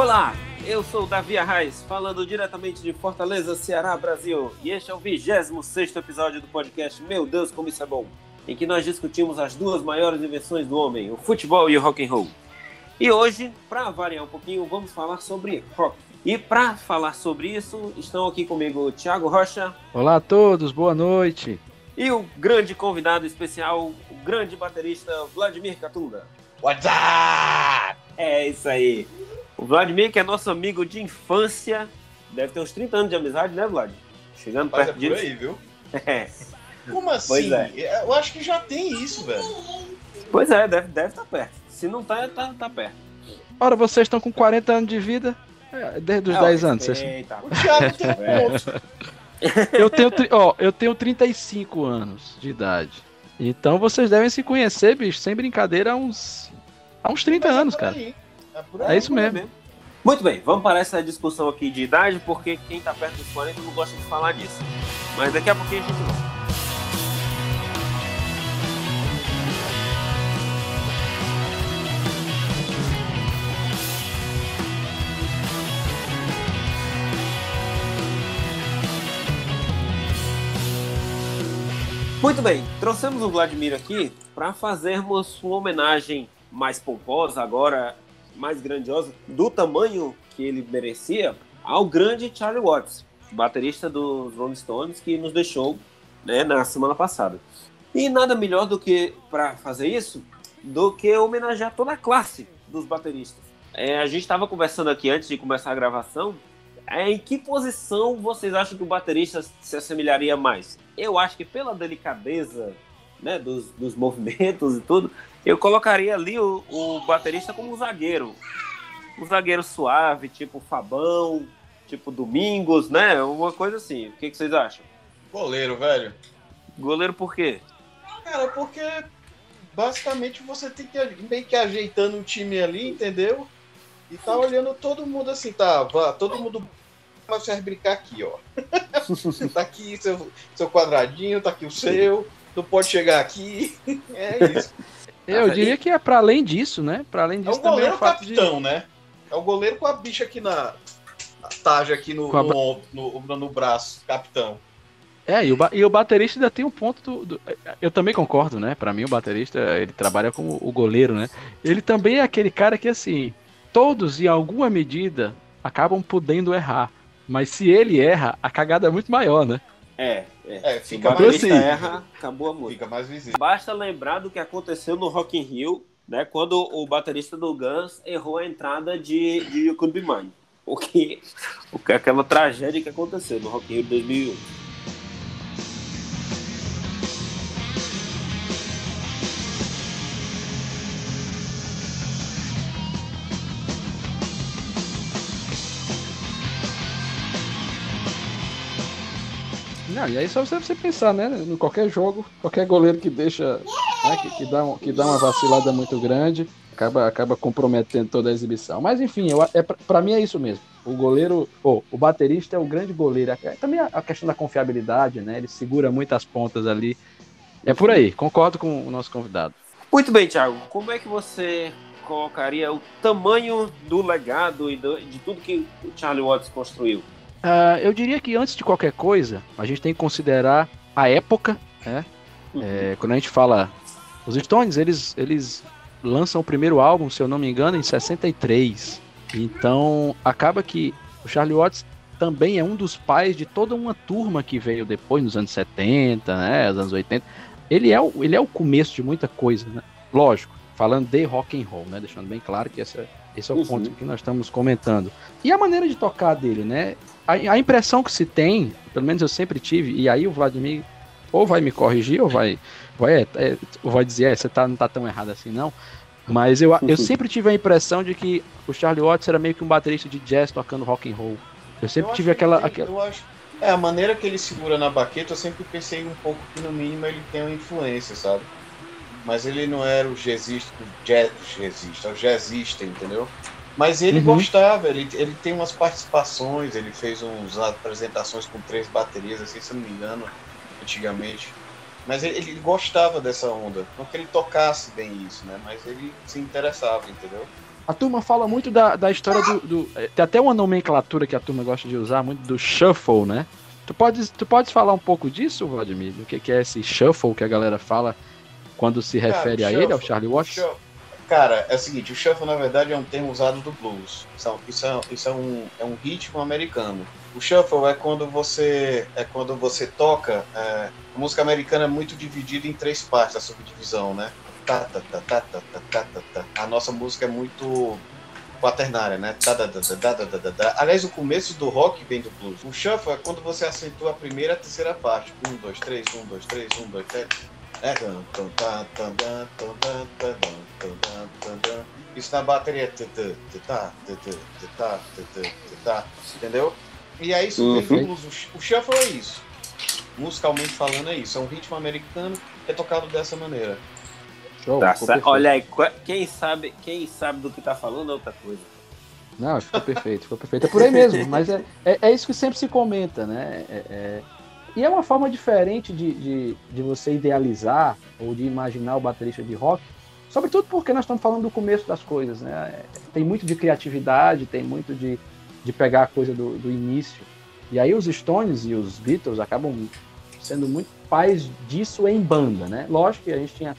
Olá, eu sou o Davi Arraes, falando diretamente de Fortaleza, Ceará, Brasil. E este é o 26 episódio do podcast Meu Deus, como isso é bom, em que nós discutimos as duas maiores invenções do homem, o futebol e o rock and roll. E hoje, para variar um pouquinho, vamos falar sobre rock. E para falar sobre isso, estão aqui comigo o Thiago Rocha. Olá a todos, boa noite. E o grande convidado especial, o grande baterista Vladimir Catunda. What's up? É isso aí. O Vladimir, que é nosso amigo de infância, deve ter uns 30 anos de amizade, né, Vlad? Chegando Mas é perto por disso. aí, viu? É. Como assim? Pois é. Eu acho que já tem isso, velho. Pois é, deve estar deve tá perto. Se não tá, tá, tá perto. Ora, vocês estão com 40 anos de vida, é, desde os 10 anos. vocês- Eita, O Thiago tem um É. Eu tenho, ó, eu tenho 35 anos de idade. Então vocês devem se conhecer, bicho, sem brincadeira, há uns, há uns 30 Mas é anos, cara. aí. É É isso mesmo. Muito bem, vamos parar essa discussão aqui de idade, porque quem tá perto dos 40 não gosta de falar disso. Mas daqui a pouquinho a gente volta. Muito bem, trouxemos o Vladimir aqui para fazermos uma homenagem mais pomposa, agora mais grandiosa, do tamanho que ele merecia, ao grande Charlie Watts, baterista dos Rolling Stones, que nos deixou né, na semana passada. E nada melhor do que para fazer isso do que homenagear toda a classe dos bateristas. É, a gente estava conversando aqui antes de começar a gravação. É, em que posição vocês acham que o baterista se assemelharia mais? Eu acho que pela delicadeza né, dos, dos movimentos e tudo, eu colocaria ali o, o baterista como um zagueiro. Um zagueiro suave, tipo Fabão, tipo Domingos, né? Uma coisa assim. O que, que vocês acham? Goleiro, velho. Goleiro por quê? Cara, porque basicamente você tem que ir meio que ajeitando o time ali, entendeu? E tá olhando todo mundo assim, tá? vá, Todo mundo vai se brincar aqui, ó. tá aqui seu, seu quadradinho, tá aqui o seu. Tu pode chegar aqui. É isso. Eu Ah, diria que é pra além disso, né? Pra além É disso o também é goleiro o fato de... capitão, né? É o goleiro com a bicha aqui na. A taja aqui no, a no, no, no braço, capitão. É, e o, ba- e o baterista ainda tem um ponto do, do- Eu também concordo, né? Pra mim, o baterista, ele trabalha como o goleiro, né? Ele também é aquele cara que, assim, todos, em alguma medida, acabam podendo errar. Mas se ele erra, a cagada é muito maior, né? É, é. É, Se o fica mais- erra, acabou a música. Fica mais visível. Basta lembrar do que aconteceu no Rock in Rio, né, quando o baterista do Guns errou a entrada de, de You Could Be Mine. O que, o que aquela tragédia que aconteceu no Rock in Rio de 2001. Não, e aí só você, você pensar, né? Em qualquer jogo, qualquer goleiro que deixa, né, que, que dá, um- que dá uma vacilada muito grande, acaba, acaba comprometendo toda a exibição. Mas enfim, eu, é, pra mim é isso mesmo. O goleiro, ou o baterista é o grande goleiro. É Também a, a questão da confiabilidade, né? Ele segura muitas pontas ali. É por aí, concordo com o nosso convidado. Muito bem, Thiago. Como é que você colocaria o tamanho do legado e do- de tudo que o Charlie Watts construiu? Ah, eu diria que antes de qualquer coisa, a gente tem que considerar a época, né? É, quando a gente fala. Os Stones, eles, eles lançam o primeiro álbum, se eu não me engano, em 63. Então, acaba que o Charlie Watts também é um dos pais de toda uma turma que veio depois, nos anos 70, né? Os anos 80. Ele é o, ele é o começo de muita coisa, né? Lógico, falando de rock and roll, né? Deixando bem claro que esse é, esse é o Uhum. ponto que nós estamos comentando. E a maneira de tocar dele, né? A, a impressão que se tem, pelo menos eu sempre tive, e aí o Vladimir ou vai me corrigir, ou vai, vai, é, ou vai dizer, é, você tá, não tá tão errado assim, não. Mas eu, eu sempre tive a impressão de que o Charlie Watts era meio que um baterista de jazz tocando rock and roll. Eu sempre Eu tive aquela, ele aquela. Eu acho, é, a maneira que ele segura na baqueta, eu sempre pensei um pouco que no mínimo ele tem uma influência, sabe? Mas ele não era o jazzista, o jazz, jazzista, o jazzista, entendeu? Mas ele Uhum. gostava, ele, ele tem umas participações, ele fez uns apresentações com três baterias, assim, se eu não me engano, antigamente. Mas ele, ele gostava dessa onda. Não que ele tocasse bem isso, né? Mas ele se interessava, entendeu? a turma fala muito da, da história do, do, Tem até uma nomenclatura que a turma gosta de usar, muito do shuffle, né? Tu podes, tu podes falar um pouco disso, Vladimir? O que, que é esse shuffle que a galera fala quando se refere a ele, ao Charlie Watts? Cara, é o seguinte, o shuffle na verdade é um termo usado do blues. Isso é, é isso é, um, é um ritmo americano. O shuffle é quando você é quando você toca. É, a música americana é muito dividida em três partes, a subdivisão, né? Ta ta ta ta ta ta ta ta. A nossa música é muito quaternária, né? Tá, tá, tá, tá, tá, tá. Aliás, o começo do rock vem do blues. O shuffle é quando você acentua a primeira e a terceira parte. Um, dois, três, um, dois, três, um, dois, três. É. Isso na bateria. Entendeu? E é isso que vem do blues. O shuffle é isso. Musicalmente falando, é isso. É um ritmo americano que é tocado dessa maneira. Show, tá, olha aí, quem sabe, quem sabe do que tá falando é outra coisa. Não, ficou perfeito, ficou perfeito. É por aí mesmo, mas é, é, é isso que sempre se comenta, né? É, é... E é uma forma diferente de, de, de, você idealizar ou de imaginar o baterista de rock, sobretudo porque nós estamos falando do começo das coisas, né? Tem muito de criatividade, tem muito de, de pegar a coisa do, do início. E aí os Stones e os Beatles acabam sendo muito pais disso em banda, né? Lógico que a gente tinha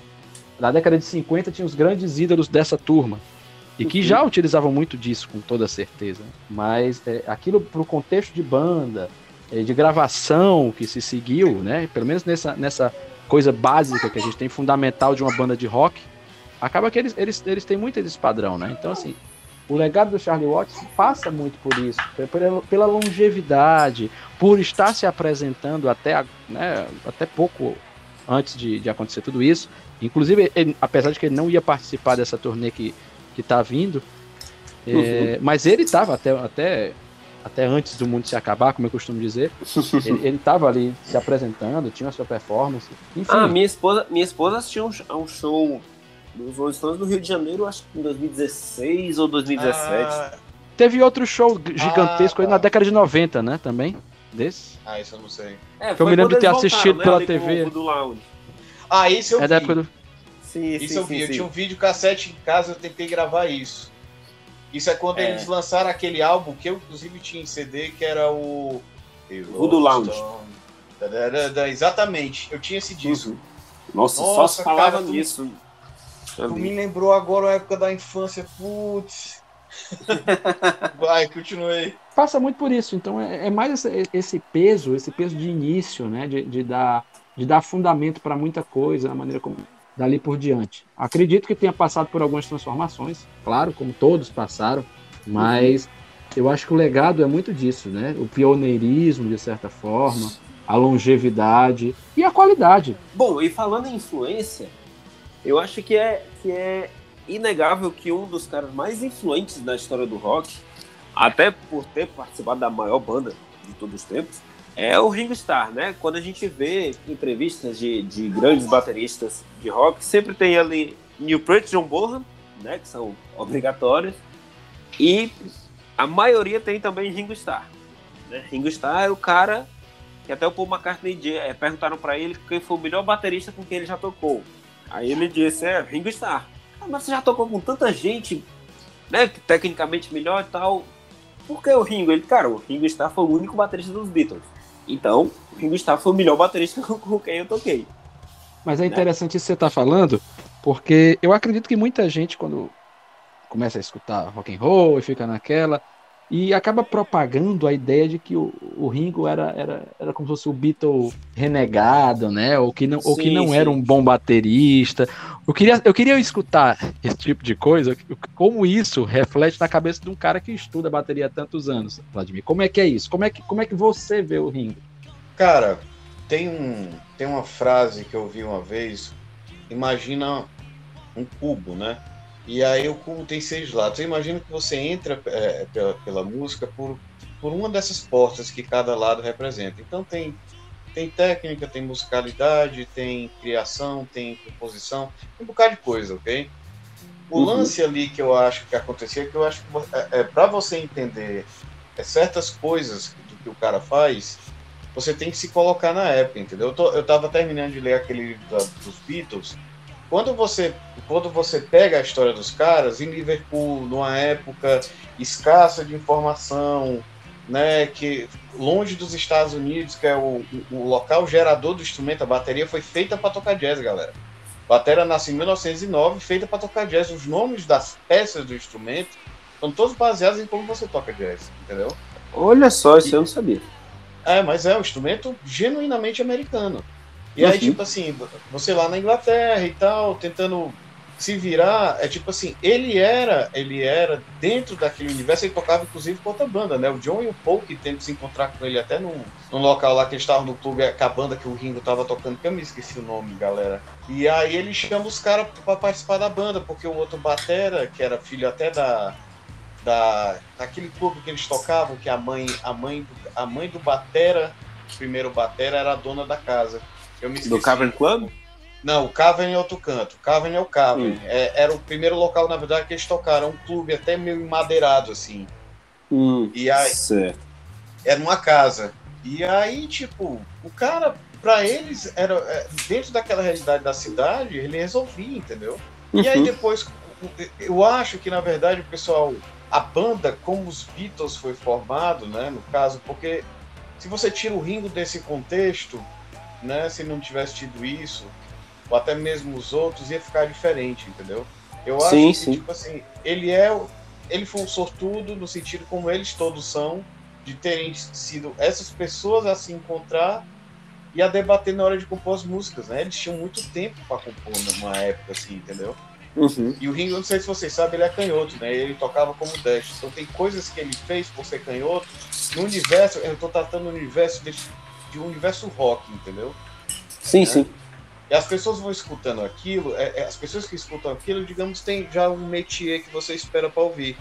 na década de 50 tinha os grandes ídolos dessa turma. E que já utilizavam muito disso, com toda certeza. Mas é, aquilo para o contexto de banda, de gravação que se seguiu, né? Pelo menos nessa, nessa coisa básica que a gente tem, fundamental de uma banda de rock, acaba que eles, eles, eles têm muito esse padrão, né? Então, assim, o legado do Charlie Watts passa muito por isso, pela, pela longevidade, por estar se apresentando até, né, até pouco antes de, de acontecer tudo isso, Inclusive, ele, apesar de que ele não ia participar dessa turnê que, que tá vindo, é, uhum. mas ele estava até, até, até antes do mundo se acabar, como eu costumo dizer. ele, ele tava ali se apresentando, tinha a sua performance. Enfim. Ah, minha esposa, minha esposa assistiu um, um show dos Rolling Stones no Rio de Janeiro, acho que em 2016 ou 2017. Ah, Teve outro show gigantesco ah, tá. aí na década de 90, né? Também. Desse. Ah, isso eu não sei. É, eu me lembro de ter assistido né, pela TV. Do. Ah, isso eu é vi. Da época do... Sim, isso sim, eu vi. Sim, eu sim. tinha um vídeo cassete em casa, eu tentei gravar isso. Isso é quando é. eles lançaram aquele álbum que eu, inclusive, tinha em CD, que era o. Voodoo Lounge. Exatamente, eu tinha esse disco. Uhum. Nossa, Nossa, só se falava cara, nisso. Tu, tu me lembrou agora a época da infância, putz. Vai, continuei. Passa muito por isso, então é, é mais esse, esse, peso, esse peso de início, né? De, de dar de dar fundamento para muita coisa, a maneira como dali por diante. Acredito que tenha passado por algumas transformações, claro, como todos passaram, mas eu acho que o legado é muito disso, né? O pioneirismo, de certa forma, a longevidade e a qualidade. Bom, e falando em influência, eu acho que é, que é inegável que um dos caras mais influentes da história do rock, até por ter participado da maior banda de todos os tempos, é o Ringo Starr, né? Quando a gente vê entrevistas de, de grandes bateristas de rock, sempre tem ali Neil Peart, John Bonham, né? Que são obrigatórios. E a maioria tem também Ringo Starr. Né? Ringo Starr é o cara que até o Paul McCartney é, perguntaram para ele quem foi o melhor baterista com quem ele já tocou. Aí ele disse, é, Ringo Starr. Ah, mas você já tocou com tanta gente, né? Tecnicamente melhor e tal. Por que o Ringo? Ele, cara, o Ringo Starr foi o único baterista dos Beatles. Então, o Ringo Starr foi o melhor baterista com quem eu toquei. Mas é interessante né? isso que você está falando, porque eu acredito que muita gente, quando começa a escutar rock and roll e fica naquela, e acaba propagando a ideia de que o, o Ringo era, era, era como se fosse o Beatle renegado, né? Ou que não, sim, ou que não era um bom baterista. Eu queria, eu queria escutar esse tipo de coisa, como isso reflete na cabeça de um cara que estuda bateria há tantos anos, Vladimir. Como é que é isso? Como é que, como é que você vê o Ringo? Cara, tem, um, tem uma frase que eu vi uma vez. Imagina um cubo, né? E aí o cubo tem seis lados. Eu imagino que você entra é, pela, pela música por, por uma dessas portas que cada lado representa. Então tem, tem técnica, tem musicalidade, tem criação, tem composição, um bocado de coisa, ok? O uhum. lance ali que eu acho que acontecia, que eu acho que é, é para você entender é, certas coisas do que o cara faz, você tem que se colocar na época, entendeu? Eu, tô, eu tava terminando de ler aquele livro da, dos Beatles, quando você quando você pega a história dos caras em Liverpool, numa época escassa de informação, né, que longe dos Estados Unidos, que é o, o local gerador do instrumento, a bateria foi feita para tocar jazz, galera. A bateria nasceu em 1909, feita para tocar jazz. Os nomes das peças do instrumento são todos baseados em como você toca jazz, entendeu? Olha só, isso e, eu não sabia. É, mas é um instrumento genuinamente americano. E aí, uhum. tipo assim, você lá na Inglaterra e tal, tentando se virar, é tipo assim, ele era, ele era dentro daquele universo, ele tocava inclusive com outra banda, né? O John e o Paul que tentam se encontrar com ele até num, num local lá que eles estavam no clube, com a banda que o Ringo tava tocando, que eu me esqueci o nome, galera. E aí ele chama os caras para participar da banda, porque o outro batera, que era filho até da da daquele clube que eles tocavam, que a mãe, a mãe, a mãe do batera, primeiro batera era a dona da casa. Eu me esqueci. Do Cavern Club? Não, o Cavern é outro canto. O Cavern é o Cavern. Hum. É, era o primeiro local, na verdade, que eles tocaram. Um clube até meio madeirado, assim. Hum, e aí. Certo. Era numa casa. E aí, tipo, o cara, para eles, era é, dentro daquela realidade da cidade, ele resolvia, entendeu? Uhum. E aí uhum. depois, eu acho que, na verdade, o pessoal. A banda, como os Beatles foi formado, né? No caso, porque se você tira o Ringo desse contexto, né? Se não tivesse tido isso, ou até mesmo os outros, ia ficar diferente, entendeu? Eu acho sim, que, sim. tipo assim, ele é. Ele foi um sortudo no sentido como eles todos são, de terem sido essas pessoas a se encontrar e a debater na hora de compor as músicas, né? Eles tinham muito tempo para compor numa época assim, entendeu? Uhum. E o Ringo, não sei se vocês sabem, ele é canhoto, né? Ele tocava como Dash. Então tem coisas que ele fez por ser canhoto. No universo, eu tô tratando o universo de, de um universo rock, entendeu? Sim, né? sim. E as pessoas vão escutando aquilo, é, é, as pessoas que escutam aquilo, digamos, tem já um métier que você espera para ouvir.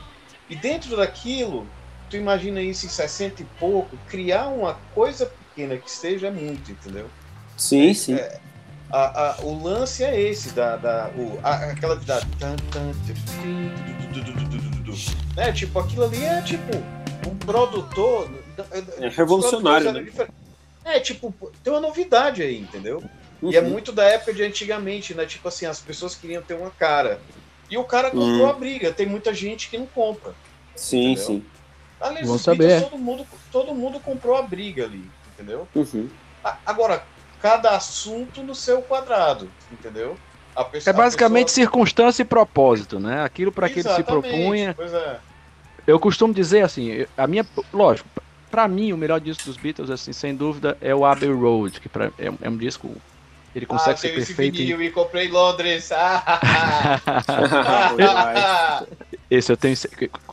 E dentro daquilo, tu imagina isso em 60 e pouco, criar uma coisa pequena que seja é muito, entendeu? Sim, sim. É, a, a, o lance é esse, da, da, o, a, aquela da. Né? Tipo, aquilo ali é tipo um produtor. É revolucionário. Né? É, tipo, tem uma novidade aí, entendeu? Uhum. E é muito da época de antigamente, né? Tipo assim, as pessoas queriam ter uma cara. E o cara comprou uhum. a briga. Tem muita gente que não compra. Sim, entendeu? sim. Aliás, Vamos saber. todo, mundo, todo mundo comprou a briga ali, entendeu? Uhum. Agora, cada assunto no seu quadrado, entendeu? Pessoa, é basicamente pessoa... circunstância e propósito, né? Aquilo para que ele se propunha. Pois é. Eu costumo dizer assim, a minha, lógico, para mim o melhor disco dos Beatles, assim, sem dúvida, é o Abbey Road, que pra, é, é um disco ele consegue ah, ser perfeito. Esse vinil em... e comprei em Londres. esse eu tenho,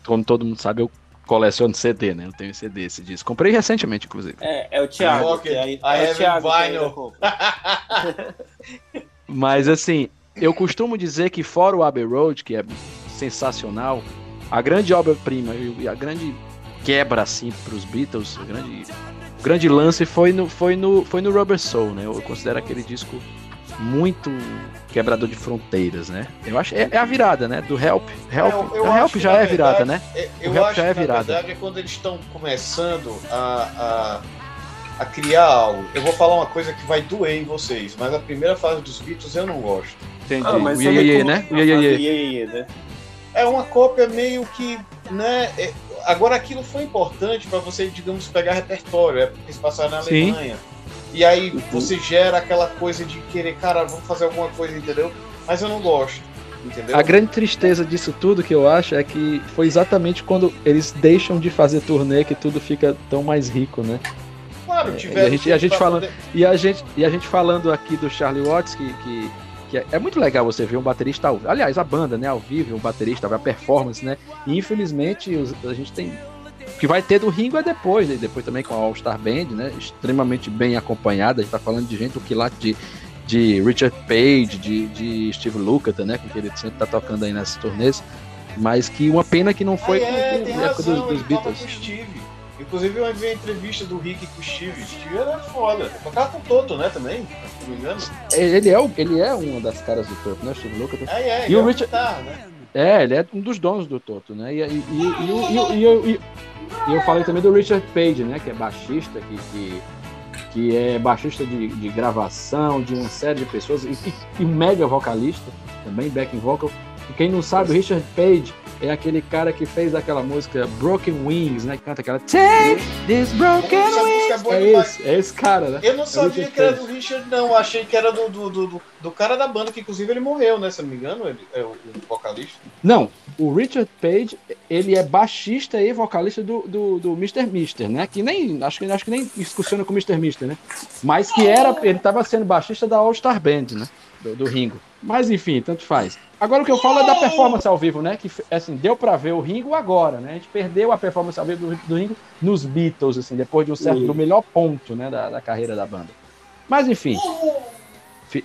como todo mundo sabe, eu coleciono CD, né? Eu tenho CD esse disco. Comprei recentemente, inclusive. É, é o Thiago. Okay. É, é, o Thiago Mas assim, eu costumo dizer que fora o Abbey Road, que é sensacional, a grande obra-prima e a grande quebra assim para os Beatles, a grande o grande lance foi no, foi no, foi no Rubber Soul, né? Eu considero aquele disco muito quebrador de fronteiras, né? Eu acho é, é a virada, né? Do Help, Help, é, eu, eu Help já é virada, né? É, eu o Help já é virada. Na verdade é quando eles estão começando a, a, a, criar algo. Eu vou falar uma coisa que vai doer em vocês, mas a primeira fase dos Beatles eu não gosto. Entendi. Ah, mas o Iê, Iê, né? O Iê, Iê. né? É uma cópia meio que, né? É, Agora, aquilo foi importante para você, digamos, pegar repertório, é porque eles passaram na Alemanha. Sim. E aí uhum. você gera aquela coisa de querer, cara, vamos fazer alguma coisa, entendeu? Mas eu não gosto. Entendeu? A grande tristeza disso tudo que eu acho é que foi exatamente quando eles deixam de fazer turnê que tudo fica tão mais rico, né? Claro, tiveram. É, e a gente, a gente falando, poder... e a gente, e a gente falando aqui do Charlie Watts que, que que é, é, muito legal você ver um baterista ao aliás a banda né ao vivo um baterista a performance né e infelizmente a gente tem o que vai ter do Ringo é depois né? depois também com a All Star Band né extremamente bem acompanhada a gente tá falando de gente o que lá de de Richard Page de, de Steve Lukather né com que ele sempre tá tocando aí nessas turnês mas que uma pena que não foi ah, é, com, época dos, dos Beatles Inclusive eu vi a entrevista do Rick com o Steve. Steve era foda. Tocava com o Toto, né, também? Se não me engano. É, ele é, ele é uma das caras do Toto, né, Steve Lucas? É, é, e o é Richard... Guitarra, né? É, ele é um dos donos do Toto, né? E, e, e, e, e eu falei também do Richard Page, né? Que é baixista, que, que, que é baixista de, de gravação de uma série de pessoas e, e, mega vocalista, também backing vocal. E quem não sabe, o Richard Page é aquele cara que fez aquela música Broken Wings, né? Que canta aquela Take this broken wings. É, é esse, é esse cara, né? Eu não sabia é que era do Richard, não. Achei que era do, do, do, do, cara da banda, que inclusive ele morreu, né? Se não me engano, ele é o, o vocalista. Não, o Richard Page, ele é baixista e vocalista do, do, do Mr. Mister, né? Que nem, acho que, acho que nem discussiona com o Mr. Mister, né? Mas que era, ele estava sendo baixista da All Star Band, né? Do, do Ringo. Mas enfim, tanto faz. Agora o que eu falo é da performance ao vivo, né? Que assim, deu para ver o Ringo agora, né? A gente perdeu a performance ao vivo do, do Ringo nos Beatles, assim, depois de um certo do melhor ponto, né, da, da carreira da banda. Mas enfim,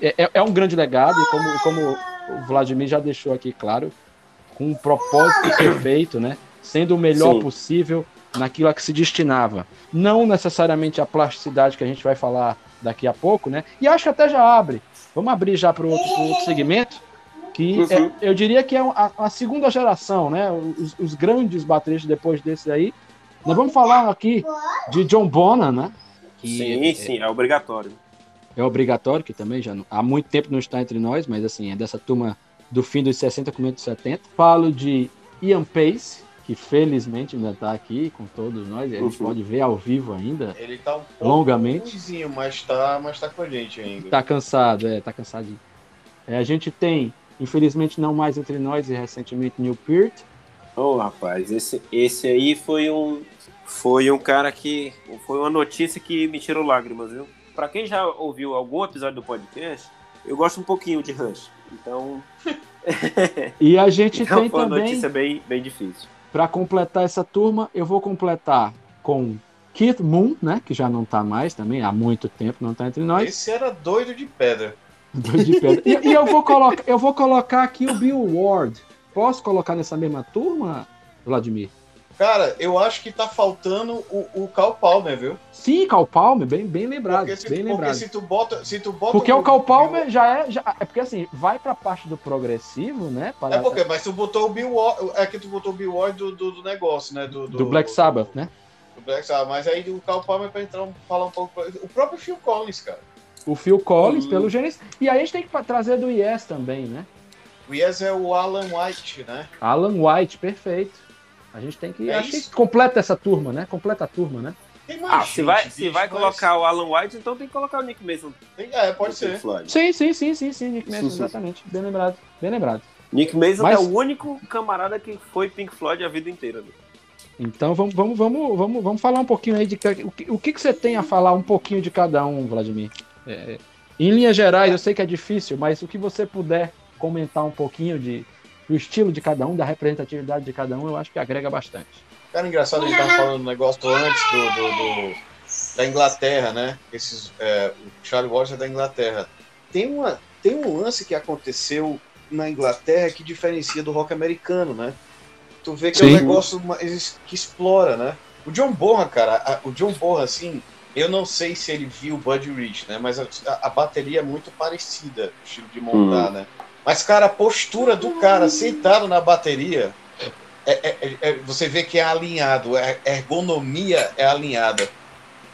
é, é, é um grande legado e como, como o Vladimir já deixou aqui claro, com um propósito perfeito, né? Sendo o melhor Sim. possível naquilo a que se destinava. Não necessariamente a plasticidade que a gente vai falar daqui a pouco, né? E acho que até já abre Vamos abrir já para outro, outro segmento, que é, uhum. é, eu diria que é a, a, segunda geração, né? Os, os, grandes bateristas depois desse aí. Nós vamos falar aqui de John Bonham, né? Que sim, é, sim, é obrigatório. É obrigatório, que também já não, há muito tempo não está entre nós, mas assim, é dessa turma do fim dos 60, começo dos 70. Falo de Ian Pace, que felizmente ainda está aqui com todos nós, a gente uhum. pode ver ao vivo ainda. Ele está um pouco longamente. Ruimzinho, mas está mas tá com a gente ainda. Está cansado, é, tá cansadinho. É, a gente tem, infelizmente não mais entre nós e recentemente Neil Peart. Ô, oh, rapaz, esse, esse aí foi um foi um cara que foi uma notícia que me tirou lágrimas, viu? Para quem já ouviu algum episódio do podcast, eu gosto um pouquinho de Rush. Então, e a gente então, tem foi também uma notícia bem bem difícil. Para completar essa turma, eu vou completar com Keith Moon, né? Que já não está mais também, há muito tempo não está entre nós. Esse era doido de pedra. De pedra. e, e, eu, vou colocar, eu vou colocar aqui o Bill Ward. Posso colocar nessa mesma turma, Vladimir? Cara, eu acho que tá faltando o, o Cal Palmer, viu? Sim, Cal Palmer, bem, bem lembrado. Porque se, bem porque lembrado. se tu bota. Se tu bota porque o, o Cal Palmer já é. Já, é porque assim, vai pra parte do progressivo, né? Para... É porque, mas tu botou o Bill Ward. É que tu botou o Bill Ward do, do, do negócio, né? Do, do, do Black Sabbath, né? Do Black Sabbath. Mas aí o Cal Palmer pra entrar falar um pouco. O próprio Phil Collins, cara. O Phil Collins, uhum. pelo Gênesis. E aí a gente tem que trazer do Yes também, né? O Yes é o Alan White, né? Alan White, perfeito. A gente tem que. É acho que completa essa turma, né? Completa a turma, né? ah, gente, se vai, se vai colocar o Alan White, então tem que colocar o Nick Mason. É, pode ser. Sim, sim, sim, sim, sim, Nick Mason, exatamente. Bem lembrado, bem lembrado. Nick Mason Mas... é o único camarada que foi Pink Floyd a vida inteira. Né? Então vamos, vamos, vamos, vamos, vamos falar um pouquinho aí de o que, o que, que você tem a falar um pouquinho de cada um, Vladimir. É, em linhas gerais, eu sei que é difícil, mas o que você puder comentar um pouquinho de do estilo de cada um, da representatividade de cada um, eu acho que agrega bastante. Cara, engraçado, a gente estava falando um negócio antes do, do, do, da Inglaterra, né? Esses, é, o Charlie Watts é da Inglaterra. Tem, uma, tem um lance que aconteceu na Inglaterra que diferencia do rock americano, né? Tu vê que Sim. é um negócio que explora, né? O John Bonham, cara, a, o John Bonham, assim, eu não sei se ele viu o Buddy Rich, né? Mas a, a, bateria é muito parecida, o estilo de montar, hum. né? Mas, cara, a postura do cara sentado na bateria, é, é, é, é você vê que é alinhado, a ergonomia é alinhada.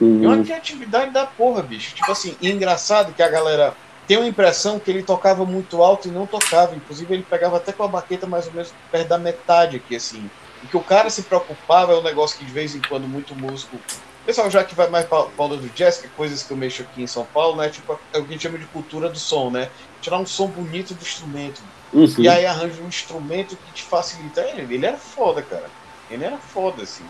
Uhum. É uma criatividade da porra, bicho. Tipo assim, engraçado que a galera tem uma impressão que ele tocava muito alto e não tocava. Inclusive, ele pegava até com a baqueta mais ou menos perto da metade aqui, assim. O que o cara se preocupava é um negócio que de vez em quando muito músico Pessoal, já que vai mais para onda do jazz, que é coisas que eu mexo aqui em São Paulo, né? Tipo, é o que a gente chama de cultura do som, né? Tirar um som bonito do instrumento. Uhum. E aí arranja um instrumento que te facilita. Ele, ele era foda, cara. Ele era foda, assim.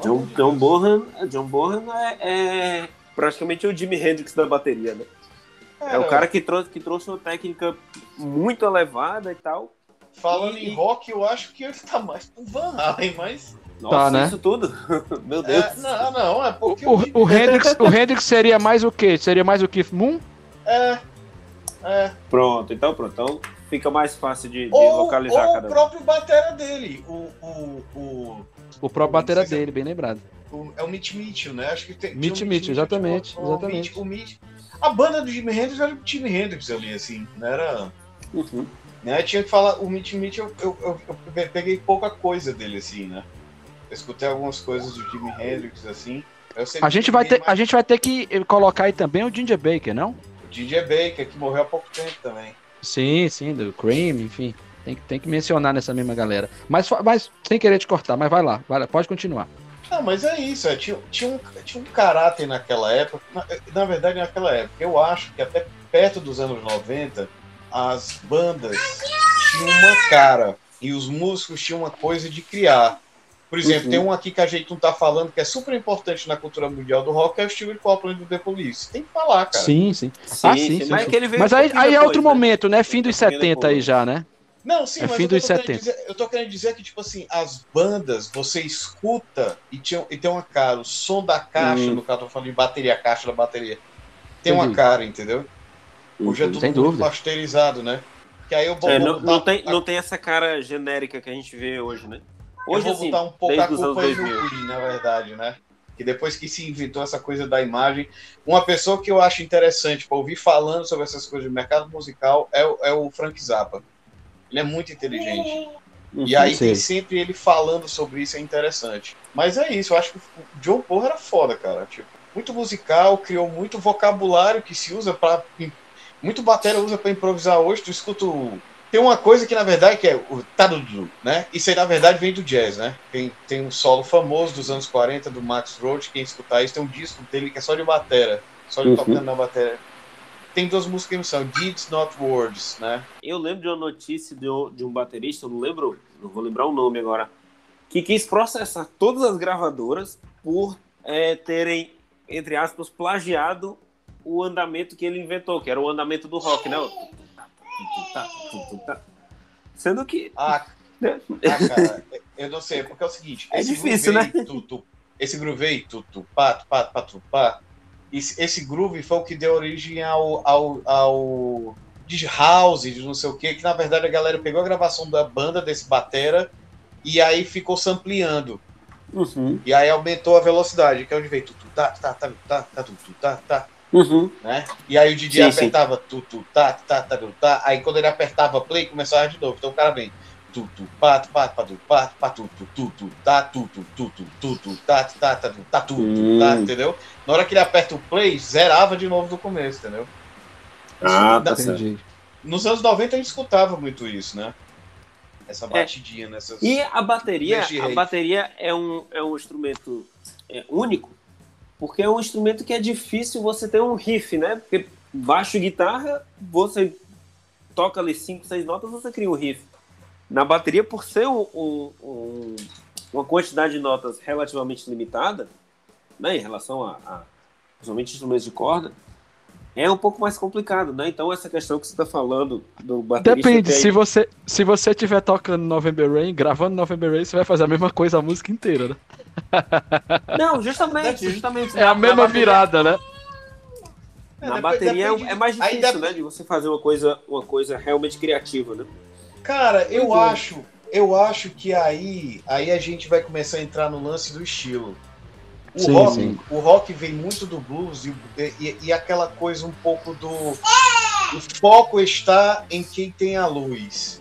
John, John Bohan, John Bohan é, é, praticamente o Jimi Hendrix da bateria, né? É, é o cara que trouxe, que trouxe uma técnica muito elevada e tal. Falando e... em rock, eu acho que ele tá mais pro Van Halen, mas nossa, tá, né? isso tudo? Meu Deus. É, não, não, é porque. O, o, o, Hendrix, o Hendrix seria mais o quê? Seria mais o Keith Moon? É. É. Pronto, então pronto. Então fica mais fácil de, de ou, localizar ou cada um. o próprio batera dele. O, o, o, o próprio batera dele, bem lembrado. O, é o Mitch Mitchell, né? Acho que tem. Mitch um Mitchell, exatamente. Mitch, exatamente. O Mitch, a banda do Jimi Hendrix era o Jimi Hendrix ali, assim. Não era. Uhum. Né? Tinha que falar, o Mitch Mitchell, eu, eu, eu, eu peguei pouca coisa dele, assim, né? Eu escutei algumas coisas do Jimi Hendrix, assim. A gente, vai ter, a gente vai ter que colocar aí também o Ginger Baker, não? DJ Baker, que morreu há pouco tempo também. Sim, sim, do Cream, enfim. Tem, que- tem que mencionar nessa mesma galera. Mas, mas sem querer te cortar, mas vai lá, vai lá, pode continuar. Não, mas é isso, é, tinha, tinha, um, tinha um caráter naquela época. Na, na verdade, naquela época, eu acho que até perto dos anos 90, as bandas tinham uma cara e os músicos tinham uma coisa de criar. Por exemplo, Uhum. tem um aqui que a gente não tá falando que é super importante na cultura mundial do rock, é o Steve Copeland do The Police. Tem que falar, cara. Sim, sim. Sim, Ah, sim, sim, sim, mas sim. é que ele veio Mas um aí, aí é outro né? momento, né? Fim dos Um pouquinho 70 aí já, né? Não, sim, É mas fim eu tô, dos querendo 70. dizer, eu tô querendo dizer que, tipo assim, as bandas, você escuta e, tinha, e tem uma cara, o som da caixa, Hum. no caso, eu tô falando de bateria, a caixa da bateria, tem uma Entendi. cara, entendeu? Hoje é Uhum. tudo Sem muito pasteurizado, né? Que aí eu vou, É, vou não, botar, não tem, não tem essa cara genérica que a gente vê hoje, né? Hoje, eu vou assim, botar um pouco a culpa aí no 2000. Queen, na verdade, né? Que depois que se inventou essa coisa da imagem, uma pessoa que eu acho interessante para ouvir falando sobre essas coisas do mercado musical é, o- é o Frank Zappa. Ele é muito inteligente. E aí tem sempre ele falando sobre isso, é interessante. Mas é isso, eu acho que o John Paul era foda, cara. Tipo, muito musical, criou muito vocabulário que se usa para Muito bateria usa para improvisar hoje, tu escuta o... Tem uma coisa que na verdade que é o tadudu, né? Isso aí na verdade vem do jazz, né? Tem, tem um solo famoso dos anos 40 do Max Roach, quem escutar isso tem um disco dele que é só de bateria, só de Uhum. tocando na bateria. Tem duas músicas que não são Deeds Not Words, né? Eu lembro de uma notícia de um, de um baterista, eu não lembro, não vou lembrar o nome agora, que quis processar todas as gravadoras por é, terem, entre aspas, plagiado o andamento que ele inventou, que era o andamento do rock, né? Sendo que. Ah? Ah, cara, eu não sei, porque é o seguinte. É difícil, né? Tu, tu, esse groove aí, tu, tu, pá, tu, pá, pá, tu, pá, esse, esse groove foi o que deu origem ao, ao, ao de house, de não sei o que, que na verdade a galera pegou a gravação da banda desse batera e aí ficou sampleando. Uhum, E aí aumentou a velocidade, que é onde veio tu, tu, tá, tá, tá, tá, tá, tu, tu, tá, tá, uhum. né? E aí o DJ Sim, sim. apertava tu, tu, tá, tá, tá, tu, tá. Aí quando ele apertava play, começava de novo. Então o cara vem tu, tu, pá, tu, pá, pá, tu, pá, pá, tu, tu, tu, tu, tá, tu, tu, tu, tu, tu, tu, tá, tá, tá, tu, tá, tu, tu, tá, Hum. entendeu? Na hora que ele aperta o play, zerava de novo do começo, entendeu? Ah, tá certo. Entendi. Nos anos 90 a gente escutava muito isso, né? Essa batidinha nessas. E a bateria, a bateria é um, é um instrumento é, único, porque é um instrumento que é difícil você ter um riff, né? Porque baixo e guitarra, você toca ali cinco, seis notas, você cria um riff. Na bateria, por ser um, um- um- uma quantidade de notas relativamente limitada, né, em relação a, a principalmente instrumentos de corda, é um pouco mais complicado, né? Então essa questão que você está falando do baterista Depende, se você se você estiver tocando November Rain, gravando November Rain, você vai fazer a mesma coisa a música inteira, né? Não, justamente, justamente. É a mesma bateria- virada, né? É, Na bateria é- depende- é mais difícil, né? De você fazer uma coisa, uma coisa realmente criativa, né? Cara, eu acho, eu acho que aí, aí a gente vai começar a entrar no lance do estilo. O, Sim, rock, sim. o rock vem muito do blues e, e- e aquela coisa um pouco do. O foco está em quem tem a luz.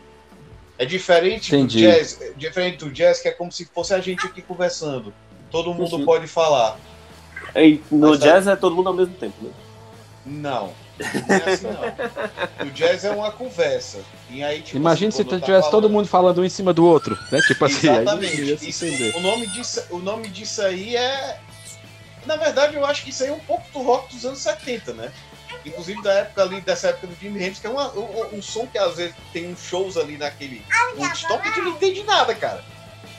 É diferente Entendi. do jazz, é diferente do jazz, que é como se fosse a gente aqui conversando. Todo mundo Uhum. pode falar. E no Mas tá- jazz é todo mundo ao mesmo tempo, né? Não. Não é assim, não. O jazz é uma conversa. E aí, tipo Imagina assim, se tá tivesse todo falando- mundo falando um em cima do outro, né? Tipo assim, aí Exatamente. se Isso- o, nome disso, o nome disso aí é. Na verdade, eu acho que isso aí é um pouco do rock dos anos 70, né? Inclusive da época ali, dessa época do Jimi Hendrix, que é uma- um, um som que às vezes tem uns shows ali naquele Woodstock e tu não entende nada, cara.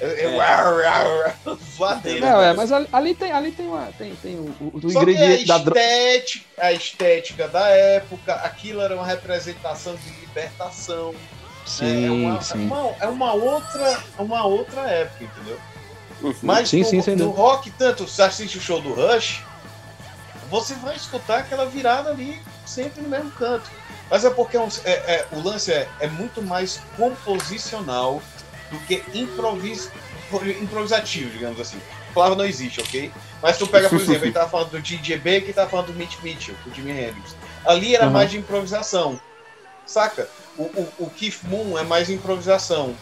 É, é, É. uau, uau, uau, voadeira, Não, é, mas ali, ali tem, ali tem, uma, tem, tem o, o, o Só que a ingrediente da droga. a estética da época, aquilo era uma representação de libertação. né? é, Sim, uma, sim. É, uma, é uma outra, uma outra época, entendeu? Uhum. Mas Sim, no, sim, no dúvida. rock, tanto você assiste o show do Rush, você vai escutar aquela virada ali sempre no mesmo canto. Mas é porque é um- é- é- o lance é, é muito mais composicional do que improvis, improvisativo, digamos assim. A palavra não existe, ok? Mas tu pega, por exemplo, ele tava falando do DJ B que tava falando do Mitch Mitchell, do Jimi Hendrix. Ali era Uhum. mais de improvisação, saca? O, o, o Keith Moon é mais improvisação.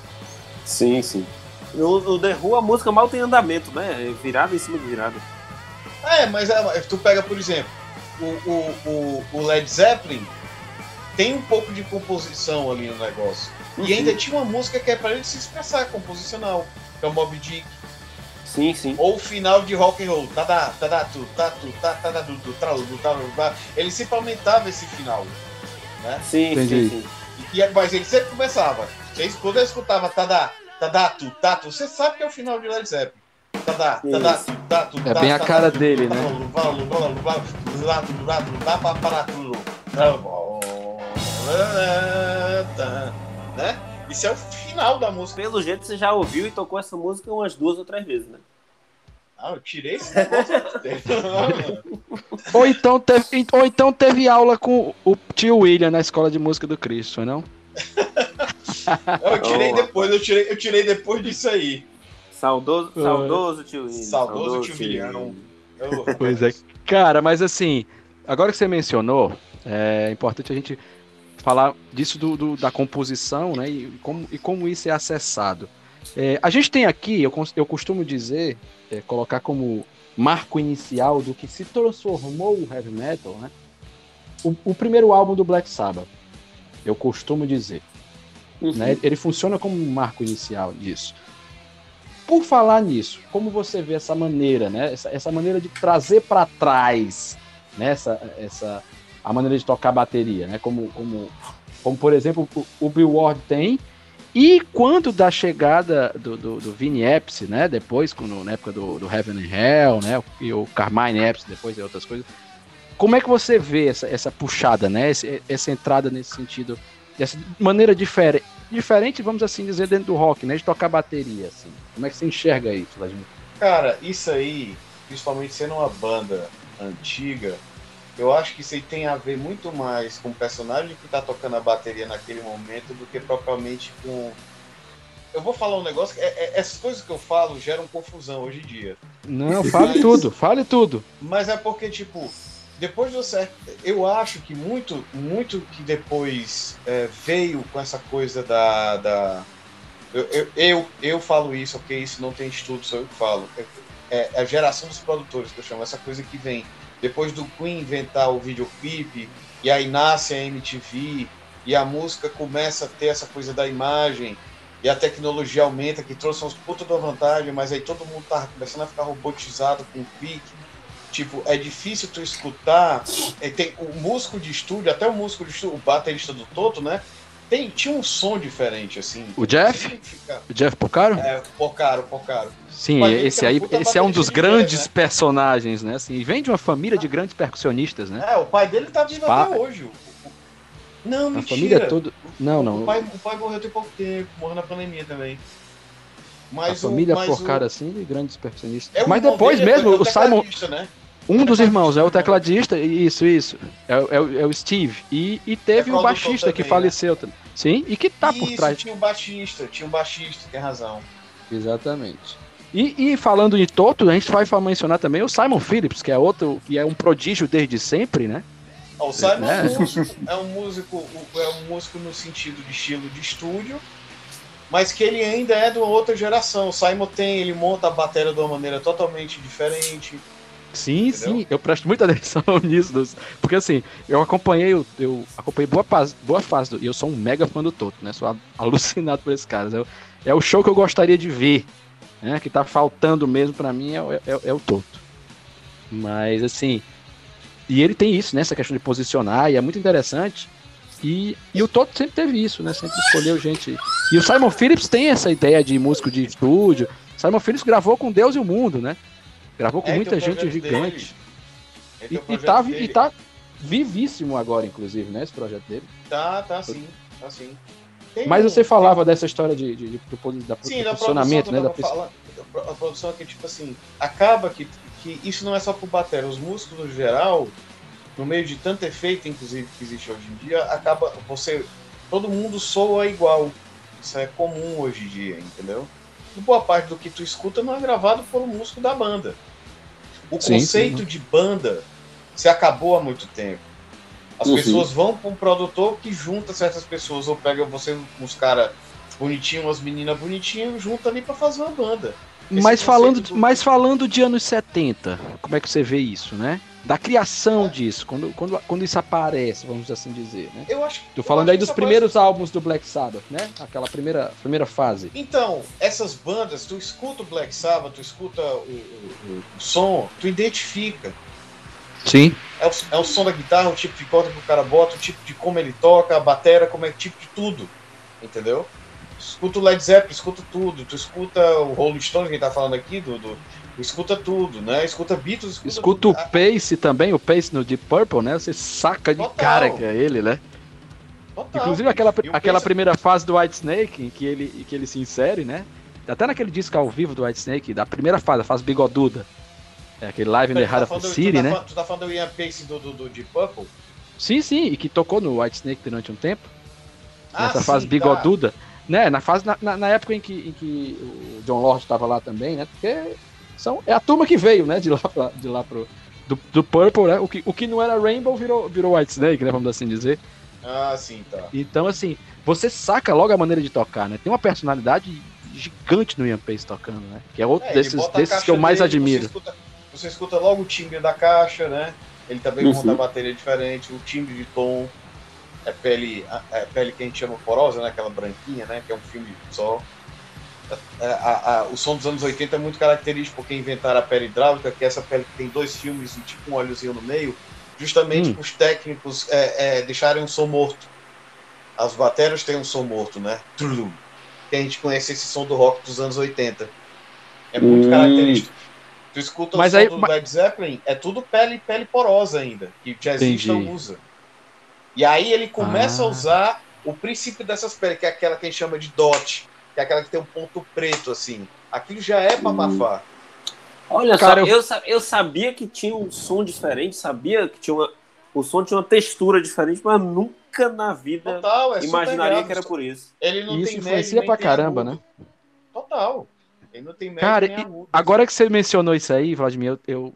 Sim, sim. No, no The Who, a música mal tem andamento, né? É virada em cima de virada. É, mas é, tu pega, por exemplo, o, o, o, o Led Zeppelin tem um pouco de composição ali no negócio. Uhum. E ainda tinha uma música que é para ele se expressar composicional, que é o Mob Dick. Sim, sim. Ou o final de rock and roll. Tadá, tadá, tu, tatu, tadá, du, du, tralu, tralu, Ele sempre aumentava esse final. Né? Sim, Entendi. sim, sim. E, mas ele sempre começava. Quando eu escutava tadá, tadá, tu, tatu, você sabe que é o final de Led Zeppelin. Tadá, tadá, é bem a cara dele, né? Né? Isso é o final da música. Pelo jeito você já ouviu e tocou essa música umas duas ou três vezes, né? Ah, eu tirei esse negócio ou, então teve, ou então teve aula com o tio William na escola de música do Cristo, não? eu tirei depois, eu tirei, eu tirei depois disso aí. Saudoso, saudoso tio William. Saudoso, saudoso tio William. Pois é. Cara, mas assim, agora que você mencionou, é importante a gente falar disso do, do, da composição, né? E como, e como isso é acessado. É, a gente tem aqui, eu, eu costumo dizer, é, colocar como marco inicial do que se transformou o heavy metal, né? O, o primeiro álbum do Black Sabbath, eu costumo dizer. Uhum. Né? Ele funciona como um marco inicial disso. Por falar nisso, como você vê essa maneira, né? Essa, essa maneira de trazer para trás, né? essa, essa a maneira de tocar bateria, né? Como, como, como por exemplo, o, o Bill Ward tem. E quando da chegada do, do, do Vini Epps, né? Depois, quando, na época do, do Heaven and Hell, né? E o Carmine Epps, depois e outras coisas. Como é que você vê essa, essa puxada, né? Essa, essa entrada nesse sentido, dessa maneira diferente, diferente, vamos assim dizer, dentro do rock, né? De tocar bateria, assim. Como é que você enxerga isso, Vladimir? Cara, isso aí, principalmente sendo uma banda antiga, eu acho que isso aí tem a ver muito mais com o personagem que está tocando a bateria naquele momento do que propriamente com. Eu vou falar um negócio, é, é, essas coisas que eu falo geram confusão hoje em dia. Não, fale mas, tudo, fale tudo. Mas é porque, tipo, depois do certo. Eu acho que muito, muito que depois é, veio com essa coisa da. da eu, eu, eu, falo isso, porque isso não tem estudo, sou eu que falo. É, é a geração dos produtores que eu chamo, essa coisa que vem depois do Queen inventar o videoclipe, e aí nasce a MTV, e a música começa a ter essa coisa da imagem, e a tecnologia aumenta, que trouxe uns puta da vantagem, mas aí todo mundo tá começando a ficar robotizado com o clique. Tipo, é difícil tu escutar. É, tem o músico de estúdio, até o músico de estúdio, o baterista do Toto, né? Tem, tinha um som diferente, assim. O Jeff? O Jeff Porcaro? É, Porcaro, Porcaro. Sim, esse aí, esse é um dos grandes né? personagens, né? Assim, vem de uma família de grandes percussionistas, né? É, o pai dele tá vivo pa... até hoje. Não, mentira. A família toda. Não, não. O pai, o pai morreu tem pouco tempo, morreu na pandemia também. Mas a família o, o... assim, de grandes percussionistas. É mas depois mesmo, o, o Simon. Né? Um dos irmãos é o tecladista, isso, isso. É, é, é o Steve. E, e teve é o baixista que faleceu também. Sim, e que tá isso, por trás. Tinha um baixista, tinha um baixista, tem razão. Exatamente. E, e, falando de Toto, a gente vai mencionar também o Simon Phillips, que é outro, que é um prodígio desde sempre, né? O Simon é. é um músico, é um músico, é um músico no sentido de estilo de estúdio, mas que ele ainda é de uma outra geração. O Simon tem, ele monta a bateria de uma maneira totalmente diferente. Sim, Entendeu? sim, eu presto muita atenção nisso. Porque assim, eu acompanhei, eu, eu acompanhei boa fase, boa fase, e eu sou um mega fã do Toto, né? Sou alucinado por esses caras. Eu, é o show que eu gostaria de ver, né? Que tá faltando mesmo para mim é, é, é, o Toto. Mas assim, e ele tem isso, né? Essa questão de posicionar, e é muito interessante. E, e o Toto sempre teve isso, né? Sempre escolheu gente. E o Simon Phillips tem essa ideia de músico de estúdio. Simon Phillips gravou com Deus e o Mundo, né? Gravou com é, muita gente gigante. E, e, tá, e tá vivíssimo agora, inclusive, né? Esse projeto dele. Tá, tá sim, tá sim. Tem Mas um, você falava tem... dessa história de, de, de, de da, sim, do funcionamento, né? Da falando, a produção é que, tipo assim, acaba que, que isso não é só pro bater, os músicos no geral, no meio de tanto efeito, inclusive, que existe hoje em dia, acaba você. Todo mundo soa igual. Isso é comum hoje em dia, entendeu? Boa parte do que tu escuta não é gravado por um músico da banda. O sim, conceito sim. de banda se acabou há muito tempo. As uhum. pessoas vão para um produtor que junta certas pessoas, ou pega você uns caras bonitinhos, umas meninas bonitinhas, junta ali para fazer uma banda. Mas falando, do... mas falando de anos 70, como é que você vê isso, né? Da criação é. disso, quando, quando, quando isso aparece, vamos assim dizer, né? Eu acho Tô falando aí dos primeiros álbuns do Black Sabbath, né? Aquela primeira, primeira fase. Então, essas bandas, tu escuta o Black Sabbath, tu escuta o, o, o som, tu identifica. Sim. É o, é o som da guitarra, o tipo de corda que o cara bota, o tipo de como ele toca, a bateria, como é o tipo de tudo. Entendeu? Escuta o Led Zeppelin, escuta tudo. Tu escuta o Rolling Stones, que tá falando aqui, do, do escuta tudo, né? Escuta Beatles, escuta, escuta o Pace também, o Pace no Deep Purple, né? Você saca de Total. cara que é ele, né? Total. Inclusive aquela, aquela primeira fase do White Snake, em que ele, em que ele se insere, né? Até naquele disco ao vivo do White Snake, da primeira fase, a fase bigoduda. É aquele live in the Heart of the City, né? Tu tá falando do Ian Pace do, do, do Deep Purple? Sim, sim, e que tocou no White Snake durante um tempo. Ah, nessa sim, fase tá. bigoduda. Tá. Né, na fase, na, na, época em que, em que o John Lord estava lá também, né? Porque são, é a turma que veio, né, de lá, pra, de lá pro. Do, do Purple, né? O que, o que não era Rainbow virou, virou White Snake, né? Vamos assim dizer. Ah, sim, tá. Então, assim, você saca logo a maneira de tocar, né? Tem uma personalidade gigante no Ian Pace tocando, né? Que é outro é, desses, desses que eu mais dele, admiro. Você escuta, você escuta, logo o timbre da caixa, né? Ele também uhum. monta a bateria diferente, o timbre de tom é pele, é pele que a gente chama porosa, né? Aquela branquinha, né? Que é um filme só. A, a, a, o som dos anos 80 é muito característico porque inventaram a pele hidráulica, que é essa pele que tem dois filmes e tipo um óleozinho no meio, justamente hum. os técnicos é, é, deixarem um som morto. As baterias têm um som morto, né? Que a gente conhece esse som do rock dos anos 80. É muito hum. característico. Tu escuta Mas o som aí, do Led Zeppelin, é tudo pele pele porosa ainda, que o jazzista usa. E aí ele começa ah. a usar o princípio dessas peles, que é aquela que a gente chama de dot, que é aquela que tem um ponto preto, assim. Aquilo já é para abafar. Olha Cara, só, eu... eu... eu sabia que tinha um som diferente, sabia que tinha uma, o som tinha uma textura diferente, mas nunca na vida Total, é imaginaria que era por isso. Ele não isso tem influencia pra caramba, né? Total. Ele não tem Cara, agora que você mencionou isso aí, Vladimir, eu, eu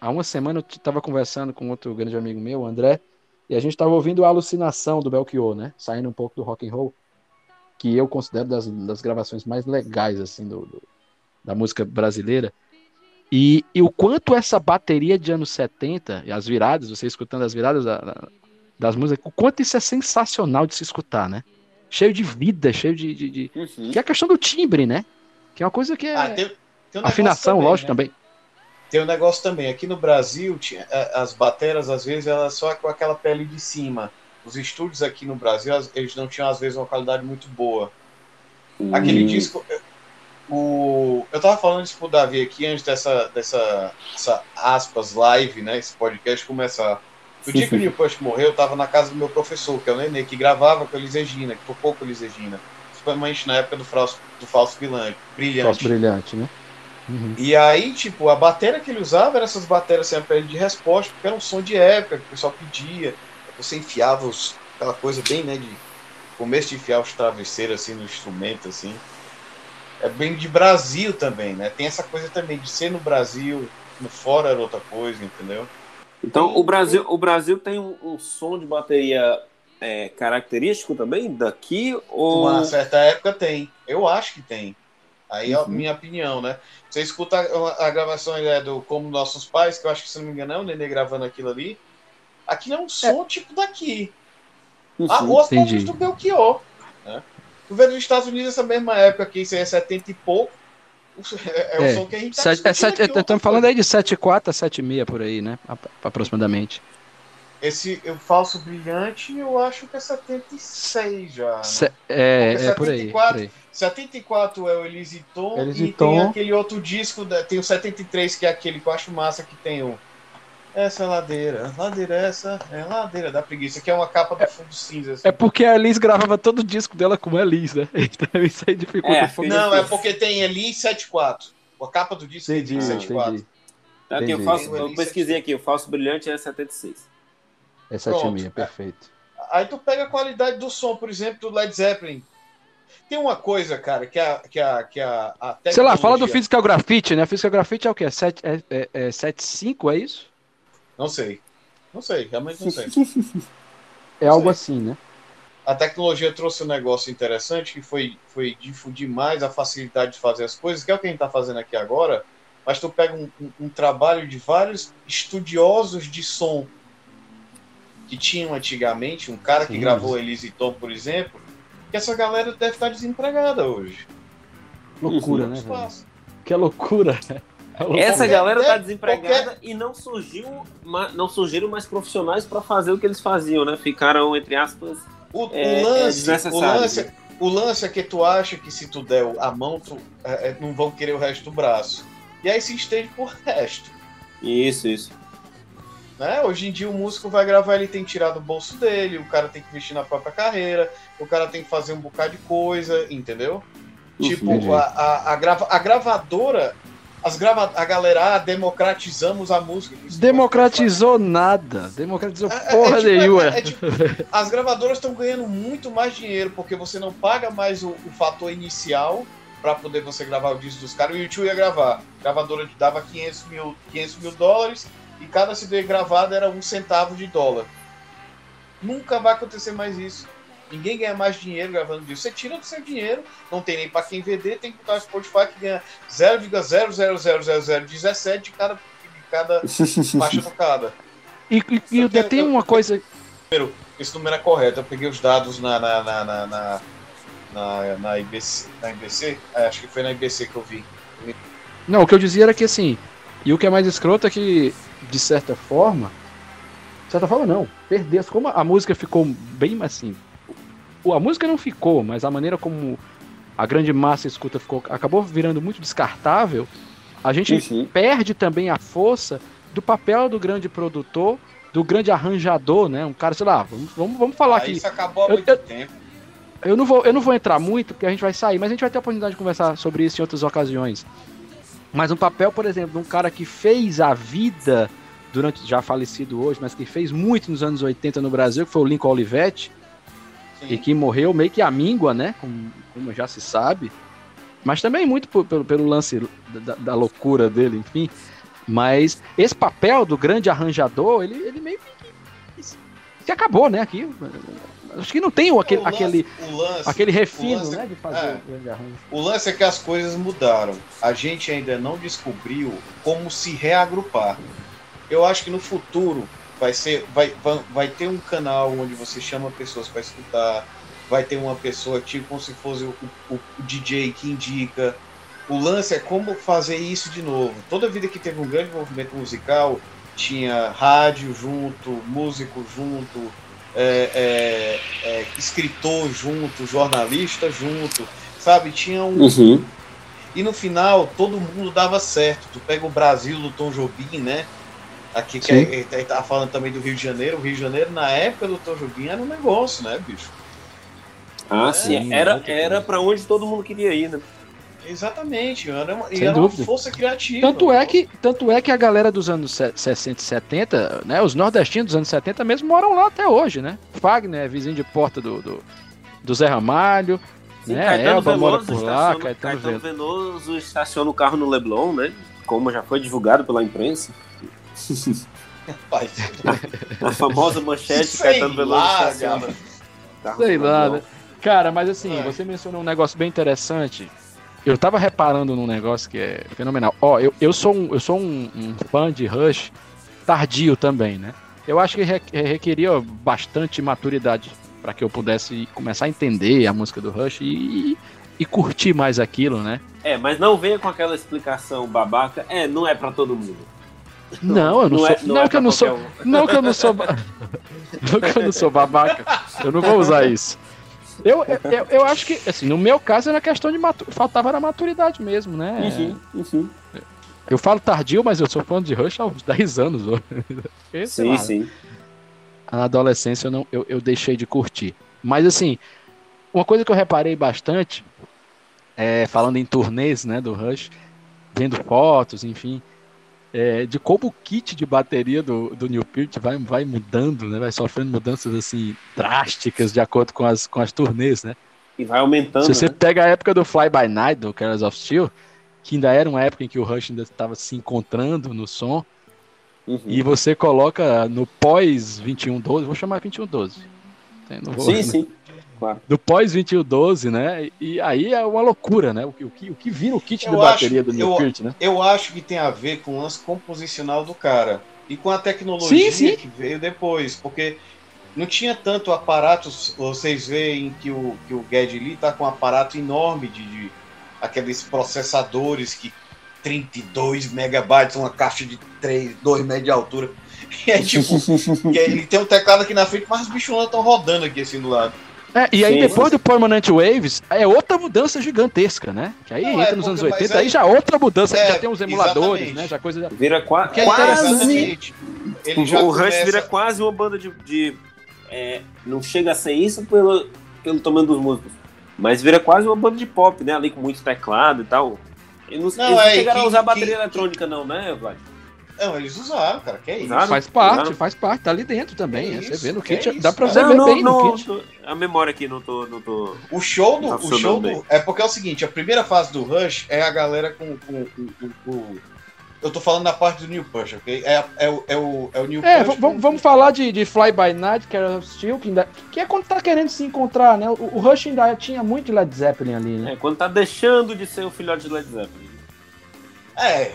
há uma semana eu estava conversando com outro grande amigo meu, o André, e a gente estava ouvindo a alucinação do Belchior, né? Saindo um pouco do rock and roll, que eu considero das, das gravações mais legais assim do, do da música brasileira. E, e, o quanto essa bateria de anos 70, e as viradas, você escutando as viradas da, da, das músicas, o quanto isso é sensacional de se escutar, né? Cheio de vida, cheio de. de, de... Uhum. Que é a questão do timbre, né? Que é uma coisa que é. Ah, tem, tem um Afinação, também, lógico, né? também. Tem um negócio também, aqui no Brasil, tinha, as bateras, às vezes, elas só com aquela pele de cima. Os estúdios aqui no Brasil, eles não tinham, às vezes, uma qualidade muito boa. Hum. Aquele disco. O, eu tava falando isso pro Davi aqui antes dessa, dessa essa, aspas live, né? Esse podcast começar. O dia que o Neil Push morreu, eu tava na casa do meu professor, que é o Nenê, que gravava com a Elis Regina, que tocou com a Elis Regina. Principalmente na época do, falso, do Falso Brilhante. Falso Brilhante, né? Uhum. E aí, tipo, a bateria que ele usava era essas baterias sem pele de resposta, porque era um som de época que o pessoal pedia. Você enfiava os, aquela coisa bem, né, de começo de enfiar os travesseiros assim no instrumento, assim. É bem de Brasil também, né? Tem essa coisa também de ser no Brasil, no fora era outra coisa, entendeu? Então, o Brasil, o Brasil tem um, um som de bateria é, característico também daqui? Ou... Uma certa época tem. Eu acho que tem. Aí é a uhum. minha opinião, né? Você escuta a, a gravação é do Como Nossos Pais, que eu acho que, se não me engano, é o Nenê gravando aquilo ali. Aquilo é um som é. tipo daqui. Uhum, a rua poucos do Belchior. Né? Tu vê nos Estados Unidos essa mesma época aqui, isso aí é 70 e pouco. É, o é. som que a gente tá Sete, é sete, Estamos falando aí de 7,4 a 7,6 por aí, né? Aproximadamente. Esse o falso brilhante, eu acho que é 76 já. Né? Se, é, é por aí, por aí. 74 é o Elise e tem aquele outro disco, tem o 73 que é aquele que eu acho massa que tem o essa é ladeira, ladeira essa é ladeira da preguiça, que é uma capa do fundo cinza. Assim. É porque a Elis gravava todo o disco dela com a Elis, né? Então isso aí dificulta é, um. Não, é porque tem Elis 74. A capa do disco entendi, tem 74. Entendi. Aqui, eu, faço, eu pesquisei aqui, o falso brilhante é 76. É 76, perfeito. Aí tu pega a qualidade do som, por exemplo, do Led Zeppelin. Tem uma coisa, cara, que a. Que a, que a, a tecnologia... Sei lá, fala do Physical Graffiti, né? Physical Graffiti é o quê? 7, é, é, é 7.5, é isso? Não sei. Não sei, realmente não sei. é algo assim, né? a tecnologia trouxe um negócio interessante que foi, foi difundir mais a facilidade de fazer as coisas, que é o que a gente está fazendo aqui agora, mas tu pega um, um, um, trabalho de vários estudiosos de som que tinham antigamente, um cara que Sim, gravou Elise Tom, por exemplo, que essa galera deve estar desempregada hoje. Loucura, né? Que loucura. É Essa galera está desempregada qualquer... e não surgiu, não surgiram mais profissionais para fazer o que eles faziam, né? Ficaram entre aspas o, é, o lance, é o lance, o lance é que tu acha que se tu der a mão, tu, é, é, não vão querer o resto do braço. E aí se estende por resto. Isso, isso. Né? Hoje em dia o músico vai gravar, ele tem que tirar do bolso dele, o cara tem que investir na própria carreira, o cara tem que fazer um bocado de coisa, entendeu? tipo, a, a, a, grava, a gravadora as grava a galera, ah, democratizamos a música. Democratizou nada. Democratizou é, é porra é, tipo, nenhuma. É, tipo, as gravadoras estão ganhando muito mais dinheiro porque você não paga mais o, o fator inicial para poder você gravar o disco dos caras. O YouTube ia gravar. A gravadora dava 500 mil, 500 mil dólares e cada CD gravado era um centavo de dólar. Nunca vai acontecer mais isso. Ninguém ganha mais dinheiro gravando disco. Você tira do seu dinheiro, não tem nem para quem vender, tem que botar o Spotify que ganha 0,00017 de cada, de cada faixa tocada. E, e, e tem, tem uma coisa. Primeiro, esse número é correto. Eu peguei os dados na, na, na, na, na, na, na IBC. Na IBC? É, acho que foi na IBC que eu vi. Não, o que eu dizia era que assim. E o que é mais escroto é que, de certa forma. De certa forma, não. Perdeu. Como a música ficou bem assim a música não ficou, mas a maneira como a grande massa escuta ficou, acabou virando muito descartável, a gente uhum. perde também a força do papel do grande produtor, do grande arranjador, né? Um cara, sei lá, vamos, vamos, vamos falar ah, aqui. Isso acabou há muito eu, tempo. Eu não, vou, eu não vou entrar muito, porque a gente vai sair, mas a gente vai ter a oportunidade de conversar sobre isso em outras ocasiões. Mas um papel, por exemplo, de um cara que fez a vida durante, já falecido hoje, mas que fez muito nos anos 80 no Brasil, que foi o Lincoln Olivetti, e que morreu meio que a míngua, né? Como, como já se sabe. Mas também muito por, pelo, pelo lance da, da, loucura dele, enfim. Mas esse papel do grande arranjador, ele, ele meio que, que acabou, né? Aqui. Acho que não tem o, aquele, o lance, aquele, o lance, aquele refino, lance, né? De fazer é, o grande arranjo. O lance é que as coisas mudaram. A gente ainda não descobriu como se reagrupar. Eu acho que no futuro vai ser vai, vai, vai ter um canal onde você chama pessoas para escutar vai ter uma pessoa tipo como se fosse o, o, o, DJ que indica o lance é como fazer isso de novo toda vida que teve um grande movimento musical tinha rádio junto músico junto é, é, é, escritor junto jornalista junto sabe tinha um uhum. e no final todo mundo dava certo tu pega o Brasil do Tom Jobim né Aqui que ele, ele tava falando também do Rio de Janeiro. O Rio de Janeiro, na época do Tom Jobim, era um negócio, né, bicho? Ah, é, sim. Era, era para onde todo mundo queria ir, né? Exatamente, era uma, era uma força criativa. Tanto é, que, tanto é que a galera dos anos 60 e 70, né, os nordestinos dos anos 70 mesmo moram lá até hoje, né? Fagner é vizinho de porta do, do, do Zé Ramalho, Sim, né? Caetano Elba Veloso, mora por lá, Caetano, Caetano Veloso estaciona o carro no Leblon, né? Como já foi divulgado pela imprensa. a famosa manchete Sei Caetano Veloso. Sei lá, né? Cara, mas assim, é. você mencionou um negócio bem interessante. Eu tava reparando num negócio que é fenomenal. Ó, eu, eu sou, um, eu sou um, um fã de Rush tardio também, né? Eu acho que requeria bastante maturidade para que eu pudesse começar a entender a música do Rush e, e curtir mais aquilo, né? É, mas não venha com aquela explicação babaca. É, não é para todo mundo. Não, eu não, não sou. É, não, não é que eu não sou. Um. Não que eu não sou. não que eu não sou babaca. Eu não vou usar isso. Eu, eu, eu acho que, assim, no meu caso era questão de matu... faltava na maturidade mesmo, né? Uhum, uhum. Eu falo tardio, mas eu sou fã de Rush há uns 10 anos. sim, lá, sim. Na adolescência eu, não, eu, eu deixei de curtir. Mas assim, uma coisa que eu reparei bastante, é, falando em turnês né, do Rush, vendo fotos, enfim, é, de como o kit de bateria do, do New Peart vai, vai mudando, né? Vai sofrendo mudanças assim drásticas de acordo com as, com as turnês, né? E vai aumentando. Se você né? pega a época do Fly By Night, do Careless of Steel, que ainda era uma época em que o Rush ainda estava se encontrando no som, uhum. e você coloca no pós 2112, vou chamar 2112. Vou, sim, sim. Claro. do pós-2112, né? E aí é uma loucura, né? O que, o que, o que vira o kit eu de acho, bateria do Neil Peart, né? Eu acho que tem a ver com o lance composicional do cara e com a tecnologia sim, sim. que veio depois, porque não tinha tanto aparatos, vocês veem que o, que o Geddy Lee tá com um aparato enorme de, de aqueles processadores que 32 megabytes, uma caixa de 3, 2 metros de altura. E é tipo, ele tem um teclado aqui na frente, mas os bichos estão rodando aqui assim do lado. É, e aí Sim, depois do Permanent Waves, é outra mudança gigantesca, né? Que aí não, entra é nos anos 80, aí, aí, já outra mudança, é, já tem os emuladores, exatamente. né? Já coisa... Vira qua é quase... o, o Rush vira quase uma banda de... de é, não chega a ser isso pelo, pelo tamanho dos músicos, mas vira quase uma banda de pop, né? Ali com muito teclado e tal. E não, não, eles não chegaram que, a usar que, bateria que, eletrônica não, né, Vlad? Não, eles usaram, cara, que é isso. Faz parte, usaram. faz parte, tá ali dentro também. É você vê no kit, é dá pra você ver não, bem não, no kit. Tô, a memória aqui não tô. Não tô o show do. O show do, é porque é o seguinte, a primeira fase do Rush é a galera com. com, com, com eu tô falando da parte do New Push, ok? É, é, o, é, o, é o New é, Push. Vamos, vamos falar de, de Fly By Night, que era Steel, que, ainda, que é quando tá querendo se encontrar, né? O, o Rush ainda tinha muito Led Zeppelin ali, né? É, quando tá deixando de ser o filhote de Led Zeppelin. É,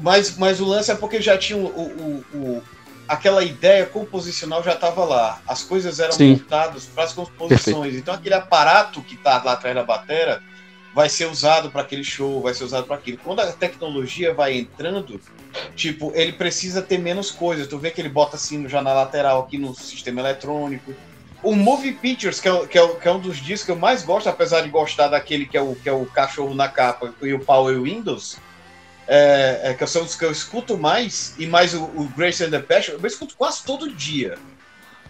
mas, mas o lance é porque já tinha o, o, o aquela ideia composicional já estava lá. As coisas eram Sim. montadas para as composições. Perfeito. Então aquele aparato que está lá atrás da bateria vai ser usado para aquele show, vai ser usado para aquilo. Quando a tecnologia vai entrando, tipo, ele precisa ter menos coisas. Tu vê que ele bota assim já na lateral aqui no sistema eletrônico. O Movie Pictures, que é, que, é, que é um dos discos que eu mais gosto, apesar de gostar daquele que é o, que é o cachorro na capa e o Power Windows, é, é, que são os que eu escuto mais, e mais o, o Grace and the Passion, eu escuto quase todo dia.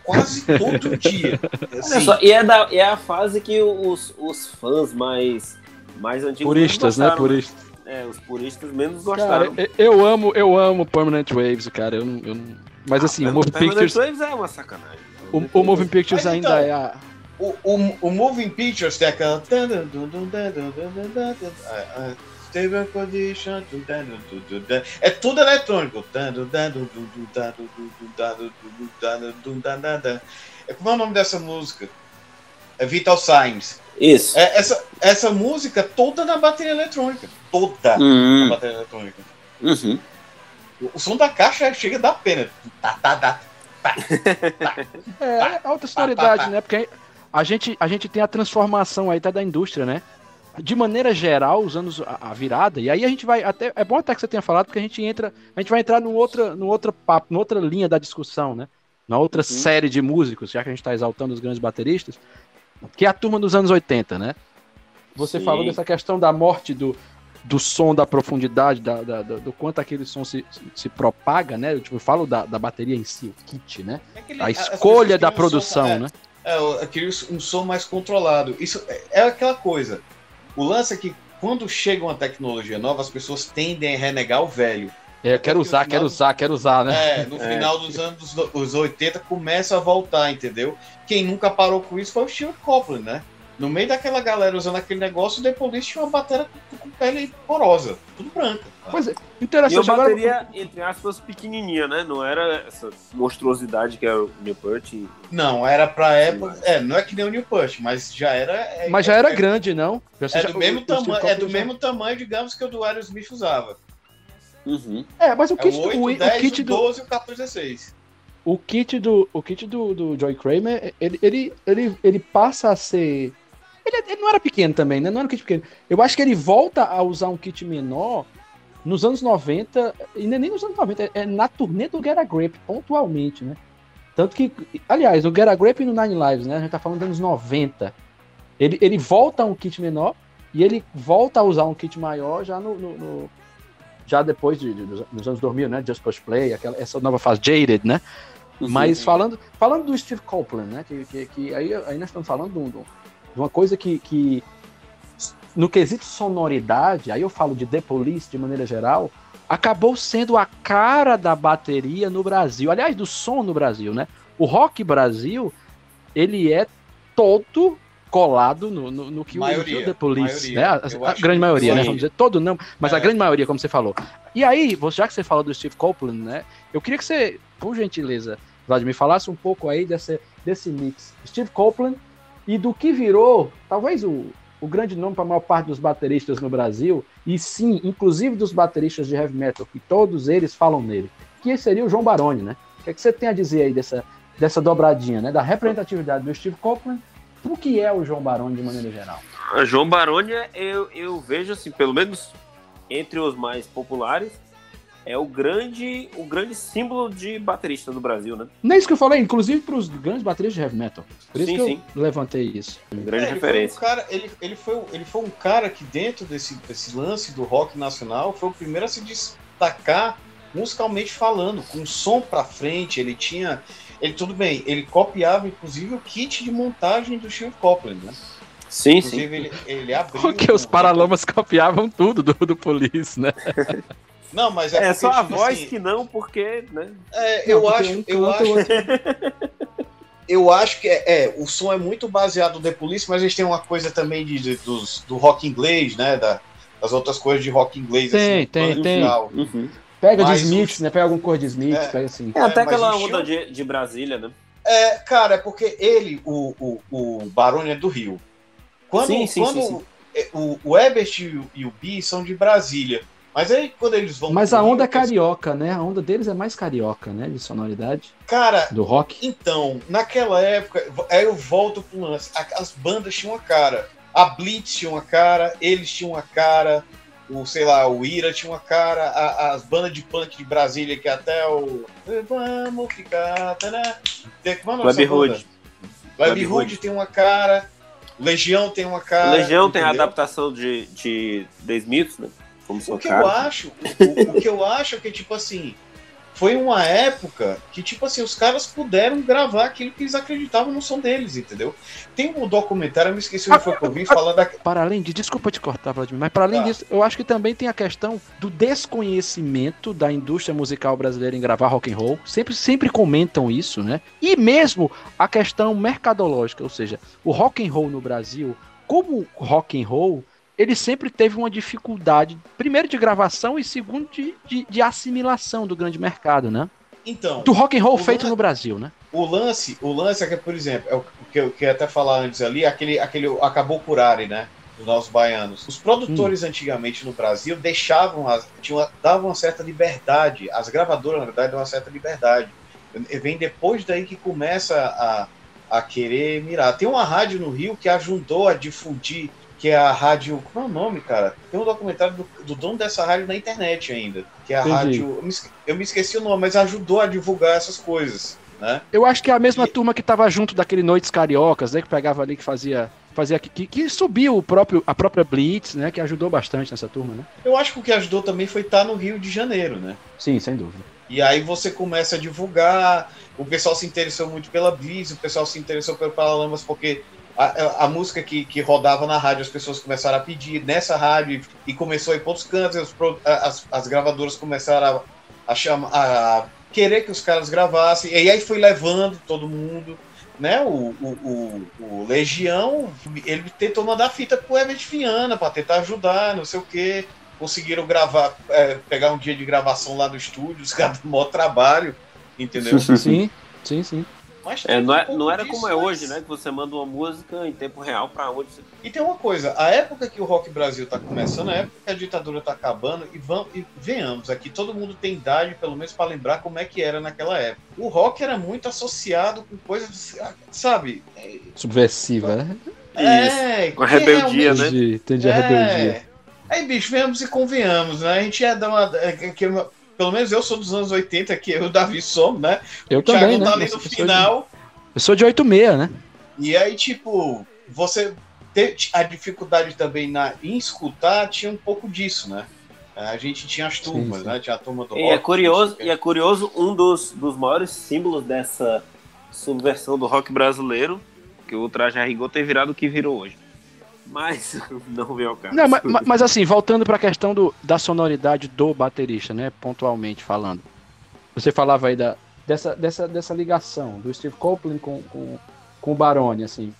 Quase todo dia. Assim. Só, e é, da, é a fase que os, os fãs mais, mais antigos. Puristas, né? Puristas. É, os puristas menos gostaram. Cara, eu amo, eu amo Permanent Waves, cara. Eu, eu Mas ah, assim, o Moving Pictures. Permanent Waves é uma sacanagem. O, o Moving Pictures ainda então, é a. O, o, o Moving Pictures tem aquela. Stable Condition. É tudo eletrônico. É como é o nome dessa música? É Vital Signs. Isso. É essa, essa música toda na bateria eletrônica. Toda uhum. na bateria eletrônica. Uhum. O, som da caixa chega a dar pena. Tá, tá, tá. tá, tá é, alta sonoridade, né? Porque a gente, a gente tem a transformação aí até da indústria, né? De maneira geral, usando a, a, virada, e aí a gente vai até. É bom até que você tenha falado, porque a gente entra. A gente vai entrar num outra, num outra papo, numa outra linha da discussão, né? Na outra uhum. série de músicos, já que a gente está exaltando os grandes bateristas, que é a turma dos anos 80, né? Você Sim. falou dessa questão da morte do, do som, da profundidade, da, da, da, do quanto aquele som se, se propaga, né? Eu, tipo, eu falo da, da bateria em si, o kit, né? É aquele, a escolha da produção, som, é, né? É, eu queria um som mais controlado. Isso é, é aquela coisa. O lance é que quando chega uma tecnologia nova, as pessoas tendem a renegar o velho. É, quero usar, quero usar, quero usar, né? É, no é. final dos anos os 80 começa a voltar, entendeu? Quem nunca parou com isso foi o Stuart Copeland, né? No meio daquela galera usando aquele negócio, o The Police tinha uma bateria com pele porosa, tudo branca. Pois é, interessante. E uma bateria, agora... entre aspas, pequenininha, né? Não era essa monstruosidade que é o Newport. E... Não, era pra época... É, não é que nem o Newport, mas já era... É, mas já era é, grande, não? É do, já, mesmo, o, tamanho, é do já... mesmo tamanho, digamos, que o do Aerosmith usava. Uhum. É, mas o kit, é o 8, o, 10, o kit o 12 do... e o 14, 16. O kit do, o kit do, do Joy Kramer, ele, ele, ele, ele passa a ser ele, ele, não era pequeno também, né? Não era um kit pequeno. Eu acho que ele volta a usar um kit menor nos anos 90, e nem nos anos 90, é na turnê do Get a Grip, pontualmente, né? Tanto que, aliás, o Get a Grip no Nine Lives, né? A gente tá falando dos anos 90. Ele, ele volta a um kit menor e ele volta a usar um kit maior já no, no, no já depois de, de, dos anos 2000, né? Just Push Play, aquela, essa nova fase Jaded, né? Mas falando, falando do Steve Copeland, né? Que, que, que aí, aí nós estamos falando de, um, de uma coisa que, que, no quesito sonoridade, aí eu falo de The Police de maneira geral, acabou sendo a cara da bateria no Brasil. Aliás, do som no Brasil, né? O rock Brasil, ele é todo colado no, no, no que maioria, o The Police, maioria, né? A, a grande maioria, né? Vamos dizer, todo não, mas é. a grande maioria, como você falou. E aí, já que você falou do Steve Copeland, né? Eu queria que você, por gentileza, Vladimir, falasse um pouco aí desse, desse mix. Steve Copeland e do que virou, talvez o, o grande nome para a maior parte dos bateristas no Brasil, e sim, inclusive dos bateristas de heavy metal, que todos eles falam nele, que seria o João Baroni, né? O que, é que você tem a dizer aí dessa, dessa dobradinha, né? Da representatividade do Steve Copeland o que é o João Baroni de maneira geral? João Baroni, eu, eu vejo assim, pelo menos entre os mais populares, é o grande, o grande símbolo de baterista do Brasil, né? Não é isso que eu falei, inclusive para os grandes bateristas de heavy metal. Por isso sim, que sim. eu levantei isso. Grande é, referência. Ele foi, um cara, ele, ele, foi, ele foi um cara que dentro desse, desse lance do rock nacional foi o primeiro a se destacar musicalmente falando, com som para frente, ele tinha ele tudo bem, ele copiava inclusive o kit de montagem do Steve Copeland, né? Sim, inclusive, sim. Ele, ele abriu. Porque os Paralamas copiavam tudo do, do Police, né? Não, mas é, é porque, só a tipo voz assim, que não, porque, né? É, eu não, acho, um eu acho. eu acho que é, é, o som é muito baseado no The Police, mas eles têm uma coisa também de, de dos, do rock inglês, né? Da, das outras coisas de rock inglês. Tem, assim, tem, tem. Uhum. Pega mas de Smith, né? Pega algum cor de Smith, é, pega assim. É, até aquela onda de, de Brasília, né? É, cara, é porque ele, o, o, o Barone é do Rio. Quando, sim, sim, quando sim, sim. É, o, o Ebert e o, e o Bi são de Brasília. Mas aí quando eles vão. Mas a onda Rio, é carioca, né? A onda deles é mais carioca, né? De sonoridade. Cara. Do rock. Então, naquela época, aí eu volto pro lance. As bandas tinham uma cara. A Blitz tinha uma cara, eles tinham uma cara o, sei lá, o Ira tinha uma cara, a, as bandas de punk de Brasília, que até o. Vamos ficar. Né? Web Hood. Web Hood tem uma cara, Legião tem uma cara. Legião entendeu? tem a adaptação de, de The Smiths, né? Como o que eu acho, o, o que eu acho é que, tipo assim, foi uma época que, tipo assim, os caras puderam gravar aquilo que eles acreditavam no som deles, entendeu? Tem um documentário, eu me esqueci onde foi que eu vi, falar da. Para além de. Desculpa te cortar, Vladimir, mas para além tá. disso, eu acho que também tem a questão do desconhecimento da indústria musical brasileira em gravar rock and roll. Sempre, sempre comentam isso, né? E mesmo a questão mercadológica, ou seja, o rock and roll no Brasil, como rock and roll ele sempre teve uma dificuldade, primeiro de gravação e segundo de, de, de assimilação do grande mercado, né? Então. Do rock and roll feito no Brasil, né? O lance, o lance é que, por exemplo, é o que eu queria até falar antes ali, aquele, aquele acabou curare, né? Dos nossos baianos. Os produtores hum. antigamente no Brasil deixavam, as, tinham, davam uma certa liberdade. As gravadoras, na verdade, davam uma certa liberdade. Vem depois daí que começa a, a querer mirar. Tem uma rádio no Rio que ajudou a difundir que é a rádio. Como é o nome, cara? Tem um documentário do, do dono dessa rádio na internet ainda. Que é a Entendi. rádio. Eu me, eu me, esqueci o nome, mas ajudou a divulgar essas coisas. Né? Eu acho que é a mesma e... turma que estava junto daquele Noites Cariocas, né? Que pegava ali, que fazia. Fazia que, que subiu o próprio, a própria Blitz, né? Que ajudou bastante nessa turma, né? Eu acho que o que ajudou também foi estar no Rio de Janeiro, né? Sim, sem dúvida. E aí você começa a divulgar, o pessoal se interessou muito pela Blitz, o pessoal se interessou pelo Paralamas porque a, a, música que, que rodava na rádio, as pessoas começaram a pedir nessa rádio e começou a ir para outros cantos, as, as gravadoras começaram a, a, chamar, a querer que os caras gravassem, e aí foi levando todo mundo, né? O, o, o, o Legião, ele tentou mandar fita pro Everett Fiana para tentar ajudar, não sei o quê. Conseguiram gravar, é, pegar um dia de gravação lá no estúdio, os caras do maior trabalho, entendeu? Sim, sim, sim. Mas é, não, é, um não era disso, como é hoje, né? Que você manda uma música em tempo real para onde você... E tem uma coisa, a época que o Rock Brasil tá começando, a época que a ditadura tá acabando, e, vamos, e venhamos, aqui todo mundo tem idade, pelo menos para lembrar como é que era naquela época. O rock era muito associado com coisas, sabe? Subversiva, né? É, com a rebeldia, né? Entendi, a rebeldia. É. Aí, bicho, venhamos e convenhamos, né? A gente ia dar uma. É, pelo menos eu sou dos anos 80, que eu, Davi, somos, né? Eu o também, né? tá ali no final. Eu sou de 86, né? E aí, tipo, você ter a dificuldade também na, em escutar tinha um pouco disso, né? A gente tinha as turmas, sim, sim. né? Tinha a turma do e é rock. É curioso, e é curioso, um dos, dos maiores símbolos dessa subversão do rock brasileiro, que o traje a rigor ter virado o que virou hoje. Mas não veio ao caso. Não, mas, mas assim, voltando para a questão do, da sonoridade do baterista, né? Pontualmente falando. Você falava aí da, dessa, dessa, dessa ligação do Steve Copeland com, com, com o Baroni, assim.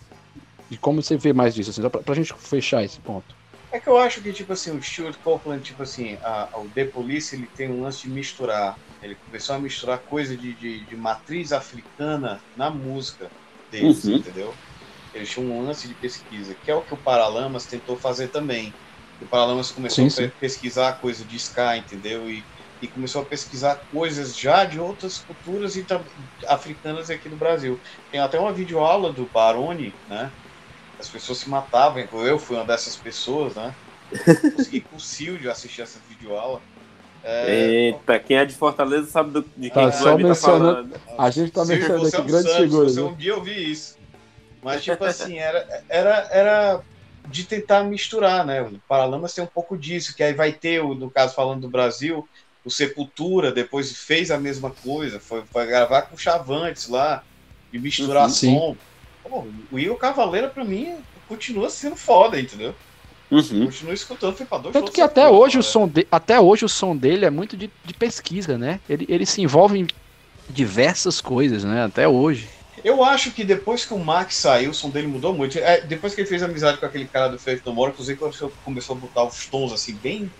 De como você vê mais disso, assim, pra, pra gente fechar esse ponto. É que eu acho que, tipo assim, o Stuart Copeland, tipo assim, a, o The Police, ele tem um lance de misturar. Ele começou a misturar coisa de, de, de matriz africana na música deles, uhum. entendeu? Eles tinham um lance de pesquisa, que é o que o Paralamas tentou fazer também. O Paralamas começou sim, sim. a pesquisar coisa de Sky, entendeu? E, e começou a pesquisar coisas já de outras culturas africanas aqui no Brasil. Tem até uma videoaula do Baroni, né? As pessoas se matavam, eu fui uma dessas pessoas, né? Consegui com o Silvio assistir essa videoaula. É... Eita, quem é de Fortaleza sabe do, de quem tá, só tá falando. A gente tá mencionando aqui é grandes figuras. Né? Um dia eu vi isso. Mas, tipo assim, era, era, era de tentar misturar, né? O Paralamas tem um pouco disso, que aí vai ter, no caso falando do Brasil, o Sepultura depois fez a mesma coisa, foi, foi gravar com o Chavantes lá, e misturar uhum, som. Pô, o Igor Cavaleiro, pra mim, continua sendo foda, entendeu? Uhum. Continua escutando, foi pra dois Tanto que até hoje, o som de, até hoje o som dele é muito de, de pesquisa, né? Ele, ele se envolve em diversas coisas, né? Até hoje. Eu acho que depois que o Max saiu, o som dele mudou muito. É, depois que ele fez amizade com aquele cara do Faith No More, inclusive começou a botar os tons assim, bem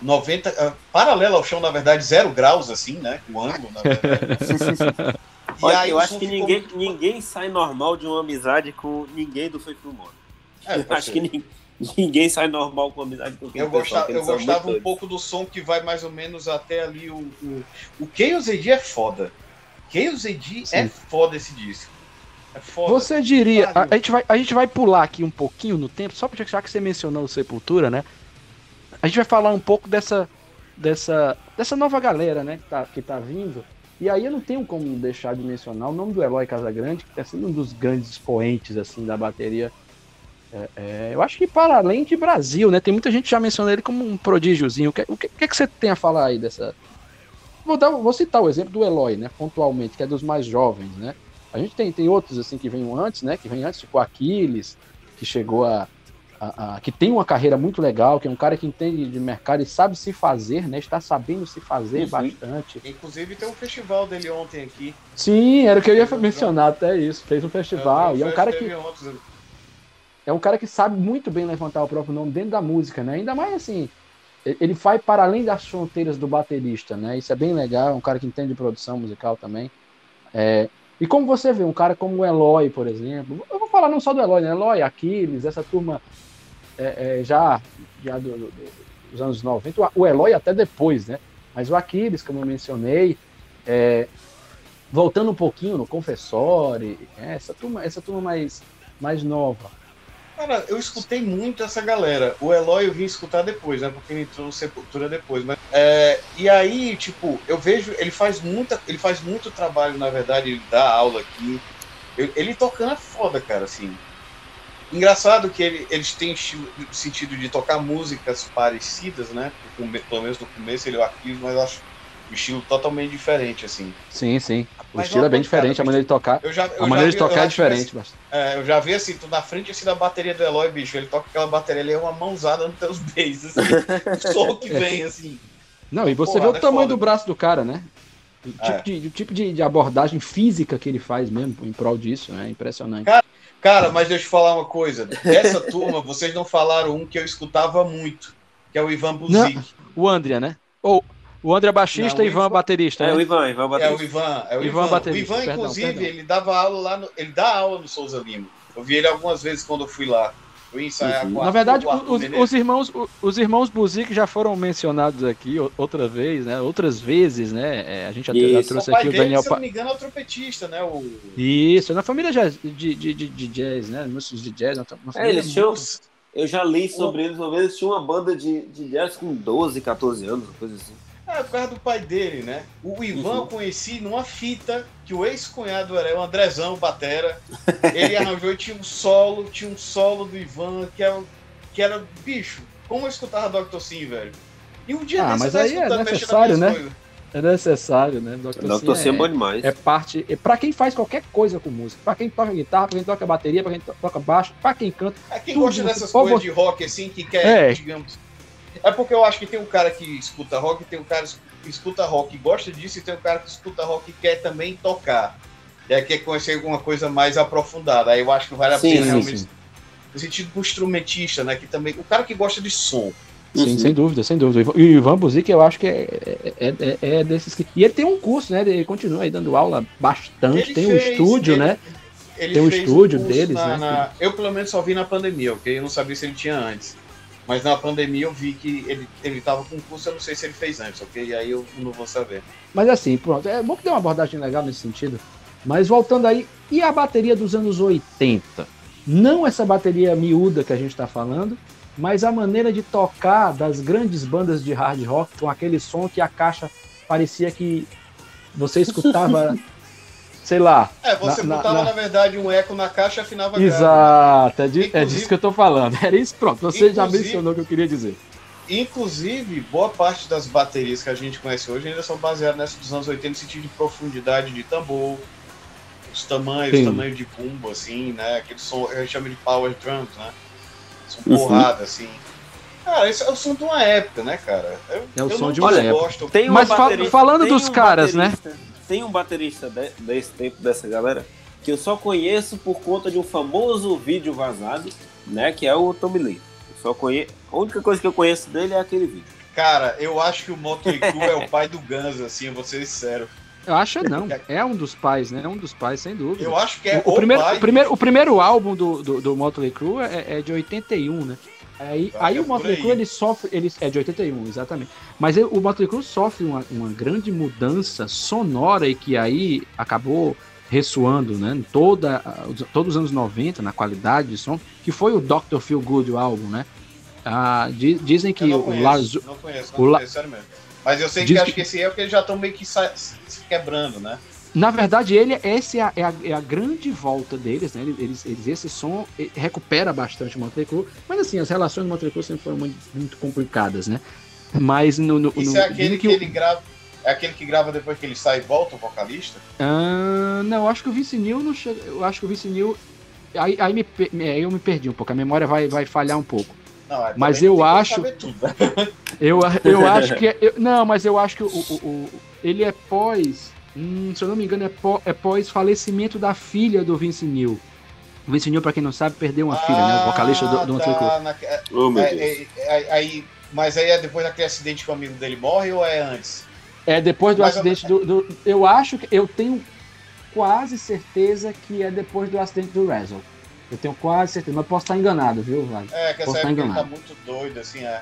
90, uh, paralelo ao chão, na verdade, zero graus, assim, né? O ângulo, na verdade. Olha, aí, eu acho que ninguém, muito... ninguém sai normal de uma amizade com ninguém do Faith No More. É, acho que ninguém. Ninguém sai normal com amizade com quem Eu gostava, eu gostava um pouco do som que vai mais ou menos até ali. O, o, o Chaos AD é foda. AD é foda esse disco. É foda. Você diria. A, a, gente vai, a gente vai pular aqui um pouquinho no tempo, só porque já que você mencionou o Sepultura, né? A gente vai falar um pouco dessa. Dessa, dessa nova galera, né, que tá, que tá vindo. E aí eu não tenho como deixar de mencionar o nome do Eloy Casagrande, que está sendo um dos grandes expoentes assim da bateria é, é, eu acho que para além de Brasil, né? Tem muita gente já mencionando ele como um prodígiozinho. O que, o que, o que, é que você tem a falar aí dessa. Vou, dar, vou citar o exemplo do Eloy, né? Pontualmente, que é dos mais jovens, né? A gente tem, tem outros assim que vêm antes, né? Que vem antes, tipo Aquiles, que chegou a, a, a, que tem uma carreira muito legal, que é um cara que entende de mercado e sabe se fazer, né? Está sabendo se fazer uhum. bastante. Inclusive tem um festival dele ontem aqui. Sim, era o que eu ia mencionar até isso. Fez um festival. É, e é um cara que. Ontem, é um cara que sabe muito bem levantar o próprio nome dentro da música, né? Ainda mais assim, ele vai para além das fronteiras do baterista, né? Isso é bem legal, é um cara que entende de produção musical também. É, e como você vê, um cara como o Eloy, por exemplo, eu vou falar não só do Eloy, né? Eloy, Aquiles, essa turma é, é, já, já do, do, dos anos 90, o Eloy até depois, né? Mas o Aquiles, como eu mencionei, é, voltando um pouquinho no Confessore, é, essa turma, essa turma mais, mais nova. Cara, eu escutei muito essa galera. O Eloy eu vim escutar depois, né? Porque ele entrou no Sepultura depois. Mas, é, e aí, tipo, eu vejo, ele faz muita, ele faz muito trabalho, na verdade, ele dá aula aqui. Ele, ele tocando é foda, cara, assim. Engraçado que ele, eles têm sentido de tocar músicas parecidas, né? Pelo menos no começo ele é o arquivo, mas eu acho um estilo totalmente diferente, assim. Sim, sim. O Mas estilo é bem diferente, cara, a maneira de tocar. Já, a maneira vi, de tocar é diferente. Assim, é, eu já vi assim, tu na frente assim da bateria do Eloy, bicho, ele toca aquela bateria ali, é uma mãozada nos teus beijos, assim, o som que vem, assim. Não, e você vê o é tamanho foda. do braço do cara, né? O tipo, é. de, o tipo de, de, abordagem física que ele faz mesmo em prol disso, é impressionante. Cara, cara, mas deixa eu falar uma coisa. Dessa turma, vocês não falaram um que eu escutava muito, que é o Ivan Buzik. o Andrea, né? Ou o André é baixista e o Ivan é baterista. É, né? o Ivan, Ivan é baterista. É o Ivan, é o Ivan. Ivan, baterista, o Ivan inclusive, perdão, perdão. ele dava aula lá, no, ele dá aula no Souza Lima. Eu vi ele algumas vezes quando eu fui lá. Eu ia ensaiar uhum. Na verdade, os, os, irmãos, os irmãos Buzik já foram mencionados aqui outra vez, né? Outras vezes, né? É, a gente até já trouxe aqui o Daniel. Se eu não me engano, é o trompetista, né? O... Isso, na família de, de, de, de jazz, né? Músicos de jazz. É, eles tinham, eu já li sobre eles uma vez, eles tinham uma banda de, de jazz com 12, 14 anos, coisa assim. É, por causa do pai dele, né? O Ivan uhum. eu conheci numa fita que o ex-cunhado era o Andrezão, Batera. Ele arranjou e tinha um solo, tinha um solo do Ivan, que era, que era bicho. Como eu escutava Dr. Sim, velho? E um dia ah, mas aí é necessário, né? Coisas. É necessário, né? Dr. Dr. Sim é, é bom demais. É parte. É pra quem faz qualquer coisa com música. Pra quem toca guitarra, pra quem toca bateria, pra quem toca baixo, pra quem canta. É quem gosta dessas coisas de rock, assim, que quer, é. digamos é porque eu acho que tem um cara que escuta rock, tem um cara que escuta rock e gosta disso, e tem um cara que escuta rock e quer também tocar. E aí quer conhecer alguma coisa mais aprofundada. Aí eu acho que vale a sim, pena sim, realmente. Sim. No sentido do instrumentista, né? Que também. O cara que gosta de som. Sim, uhum. sem dúvida, sem dúvida. E o Ivan Buzik, eu acho que é, é, é, é, desses que. E ele tem um curso, né? Ele continua aí dando aula bastante, ele tem fez, um estúdio, ele, né? ele Tem um fez estúdio curso deles, na- né? na- Eu, pelo menos, só vi na pandemia, ok? Eu não sabia se ele tinha antes. Mas na pandemia eu vi que ele, ele tava com curso, eu não sei se ele fez antes, ok? E aí eu não vou saber. Mas assim, pronto, é bom que tem uma abordagem legal nesse sentido. Mas voltando aí, e a bateria dos anos 80? Não essa bateria miúda que a gente está falando, mas a maneira de tocar das grandes bandas de hard rock com aquele som que a caixa parecia que você escutava, sei lá. É, você Na- na- botava, na- na verdade, um eco na caixa e afinava grave, né? Exato, é, de- é Inclusive- disso que eu tô falando. Era isso, pronto. Você já mencionou o que eu queria dizer. Inclusive, boa parte das baterias que a gente conhece hoje ainda são baseadas nessa dos anos 80, no sentido de profundidade de tambor, os tamanhos, Sim. os tamanhos de bumbo, assim, né? Aquele som, a gente chama de power drums, né? São Uhum. porrada, assim. Cara, esse é o som de uma época, né, cara? Eu, É o eu som não de uma época. gosto. Tem um Mas fa- baterista- falando tem dos caras, né? Tem um baterista de- desse tempo, dessa galera, que eu só conheço por conta de um famoso vídeo vazado, né? Que é o Tommy Lee. Eu só conheço. A única coisa que eu conheço dele é aquele vídeo. Cara, eu acho que o Motley Crue é o pai do Guns, assim, eu vou ser sincero. Eu acho não. É um dos pais, né? É um dos pais, sem dúvida. Eu acho que é o, o, primeiro, pai. o, primeiro, o primeiro álbum do, do, do Motley Crue é, é de 81, né? Aí, aí é o Motley. Crue ele sofre, ele é de 81, exatamente. Mas ele- o Motley Crue sofre uma, uma grande mudança sonora e que aí acabou ressoando, né? Toda, todos os anos 90 na qualidade de som, que foi o Dr. Feel Good o álbum, né? Ah, di- dizem que não o conheço, Lars não conheço, o não La- conheço, sério mesmo. Mas eu sei que, que- acho que esse é porque eles já estão meio que sa- se quebrando, né? Na verdade, ele, essa é a, é a, é a grande volta deles, né? Eles, eles, esse som recupera bastante o Motley Crue, mas assim, as relações do Motley Crue sempre foram muito, muito complicadas, né? Mas no. no, Isso no- é aquele que, o- ele grava. É aquele que grava depois que ele sai e volta, o vocalista? Ah, não, eu acho que o Vince Neil não chega. Eu acho que o Vince Neil. Aí, aí, me, aí eu me perdi um pouco, a memória vai, vai falhar um pouco. Não, é, Mas eu acho- né? Eu, eu acho que. é- eu- não, mas eu acho que o, o- o- ele é pós. Hum, se eu não me engano, é, pó- é pós falecimento da filha do Vince Neil. O Vince Neil, pra quem não sabe, perdeu uma filha, né? O vocalista do, do Motley Crue. tá, na- é, Oh, Deus. é, é, aí, mas aí é depois daquele acidente que o amigo dele morre ou é antes? É depois do Mais ou acidente do, do- Eu acho que. Eu tenho quase certeza que é depois do acidente do Razzle. Eu tenho quase certeza, mas posso estar enganado, viu, Vale? É, que essa Posso época estar ele tá muito doido, assim, é.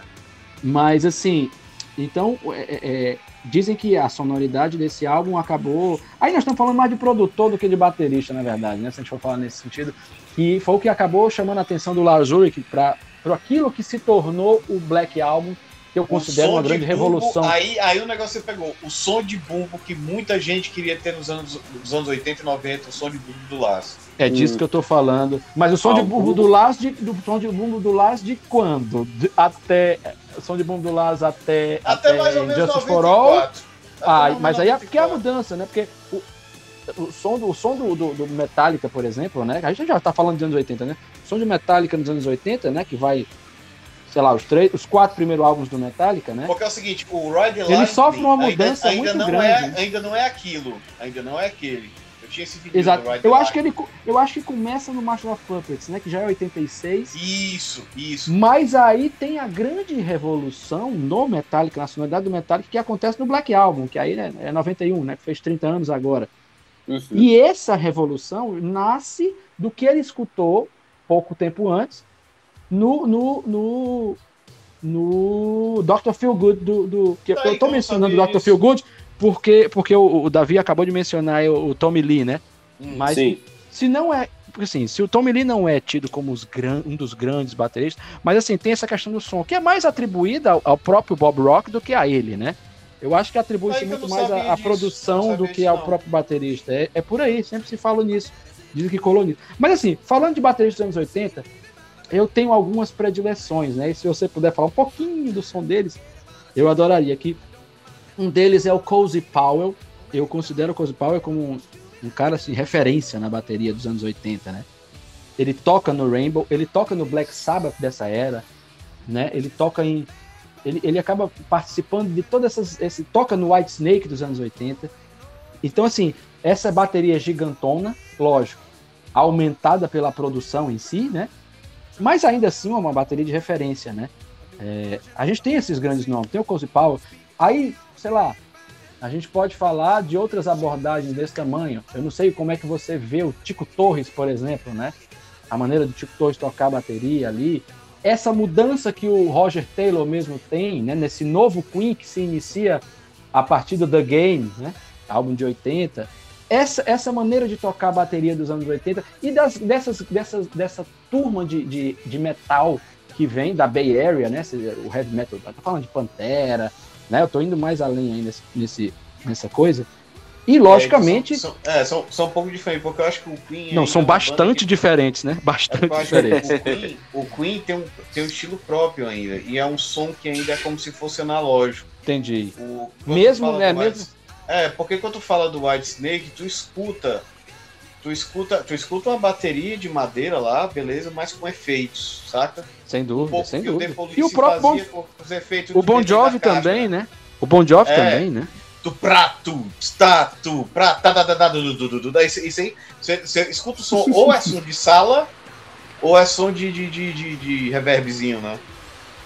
Mas assim, então é, é, é, dizem que a sonoridade desse álbum acabou. Aí nós estamos falando mais de produtor do que de baterista, na verdade, né? Se a gente for falar nesse sentido, que foi o que acabou chamando a atenção do Lars Ulrich para aquilo que se tornou o Black Album, que eu considero uma de grande bumbo, revolução. Aí, aí o negócio você pegou. O som de bumbo que muita gente queria ter nos anos, nos anos 80 e 90, o som de bumbo do Lars. É disso Hum. que eu tô falando. Mas o som de Ah, bumbo bumbo- do Lars, de, do som de bumbo do Lars de quando? De- até som de bumbo do Lars até Até, mais ou menos Justice for All. 94. Até Ah, mas aí é porque é a 94. mudança, né? Porque o, o som, do, o som do, do, do Metallica, por exemplo, né? A gente já tá falando de anos 80, né? O som de Metallica nos anos 80, né? Que vai, sei lá, os, três, os quatro primeiros álbuns do Metallica, né? Porque é o seguinte, o Ride Ele sofre uma ainda- mudança ainda, muito não grande. É, ainda não é aquilo. Ainda não é aquele. Eu tinha esse vídeo Exato. do Ride the Eu acho que ele, eu acho que começa no Master of Puppets, né? Que já é 86. Isso, isso. Mas aí tem a grande revolução no Metallica, na sonoridade do Metallica, que acontece no Black Album, que aí né, é 91, né? Que fez 30 anos agora. Uhum. E essa revolução nasce do que ele escutou pouco tempo antes no, no, no, no Dr. Feel Good do. do que eu tô eu não mencionando o Dr. Feel Good porque, porque o, o Davi acabou de mencionar o, o Tommy Lee, né? Hum, Mas Sim. se não é. Porque assim, se o Tommy Lee não é tido como os gran- um dos grandes bateristas, mas assim, tem essa questão do som, que é mais atribuída ao, ao próprio Bob Rock do que a ele, né? Eu acho que atribui-se muito mais à produção do que ao não. próprio baterista. É, é por aí, sempre se fala nisso. Dizem que colou nisso. Mas assim, falando de bateristas dos anos 80, eu tenho algumas predileções, né? E se você puder falar um pouquinho do som deles, eu adoraria. Que um deles é o Cozy Powell. Eu considero o Cozy Powell como um, um cara assim, referência na bateria dos anos 80, né? Ele toca no Rainbow, ele toca no Black Sabbath dessa era, né? Ele toca em. Ele, ele acaba participando de todas essas. Esse, toca no White Snake dos anos 80. Então, assim, essa bateria gigantona, lógico, aumentada pela produção em si, né? Mas ainda assim é uma bateria de referência, né? É, a gente tem esses grandes nomes, tem o Cozy Powell, aí, sei lá, a gente pode falar de outras abordagens desse tamanho. Eu não sei como é que você vê o Tico Torres, por exemplo, né? A maneira do Tico Torres tocar a bateria ali. Essa mudança que o Roger Taylor mesmo tem, né? Nesse novo Queen que se inicia a partir do The Game, né? Álbum de 80. Essa, essa maneira de tocar a bateria dos anos 80 e das, dessas, dessas, dessa turma de, de, de metal que vem da Bay Area, né? O heavy metal, tá falando de Pantera, né? Eu tô indo mais além aí nesse, nesse nessa coisa. E logicamente. É, são, são, é, são, são um pouco diferentes, porque eu acho que o Queen. Não, são bastante que... diferentes, né? Bastante é, diferentes. O Queen, o Queen tem, um, tem um estilo próprio ainda. E é um som que ainda é como se fosse analógico. Entendi. O, mesmo, né? Mesmo... É, porque quando tu fala do White Snake, tu escuta tu escuta, tu escuta uma bateria de madeira lá, beleza, mas com efeitos, saca? Sem dúvida, um sem dúvida. E o próprio bon... os efeitos o Bon Jovi também, né? O Bon Jovi é, também, né? Do prato, stato, prata, da, da, da, do, do, do, isso, isso aí, você escuta o som, ou é som de sala, ou é som de, de, de, de, de reverbzinho, né?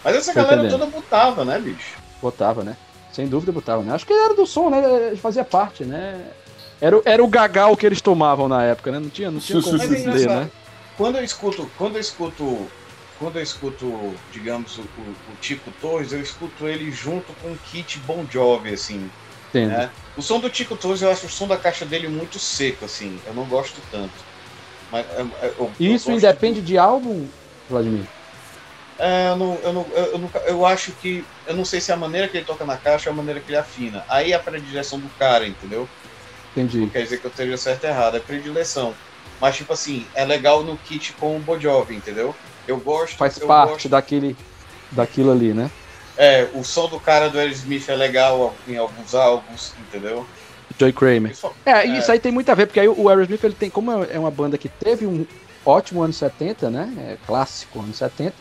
Mas essa Tô galera entendendo. toda botava, né, bicho? Botava, né? Sem dúvida botava, né? Acho que era do som, né? Fazia parte, né? Era, era o gagal que eles tomavam na época, né? Não tinha, não tinha como dizer, né? Quando eu escuto, quando eu escuto, quando eu escuto, digamos, o, o, o Tico Torres, eu escuto ele junto com o Kit Bon Jovi, assim. Entendo. Né? O som do Tico Torres, eu acho o som da caixa dele muito seco, assim. Eu não gosto tanto. Mas, eu, eu, Isso independe de... de álbum, Vladimir? É, eu, não, eu, não, eu, não, eu acho que. Eu não sei se é a maneira que ele toca na caixa ou a maneira que ele afina. Aí é a predileção do cara, entendeu? Entendi. Não quer dizer que eu esteja certo ou errado, é predileção. Mas, tipo assim, é legal no kit com o Bojovi, entendeu? Eu gosto. Faz eu parte gosto... daquele, daquilo ali, né? É, o som do cara do Aerosmith é legal em alguns álbuns, entendeu? Joy Kramer. Isso, é, é, isso aí tem muito a ver, porque aí o Aerosmith, ele tem, como é uma banda que teve um ótimo ano 70, né? É clássico ano 70.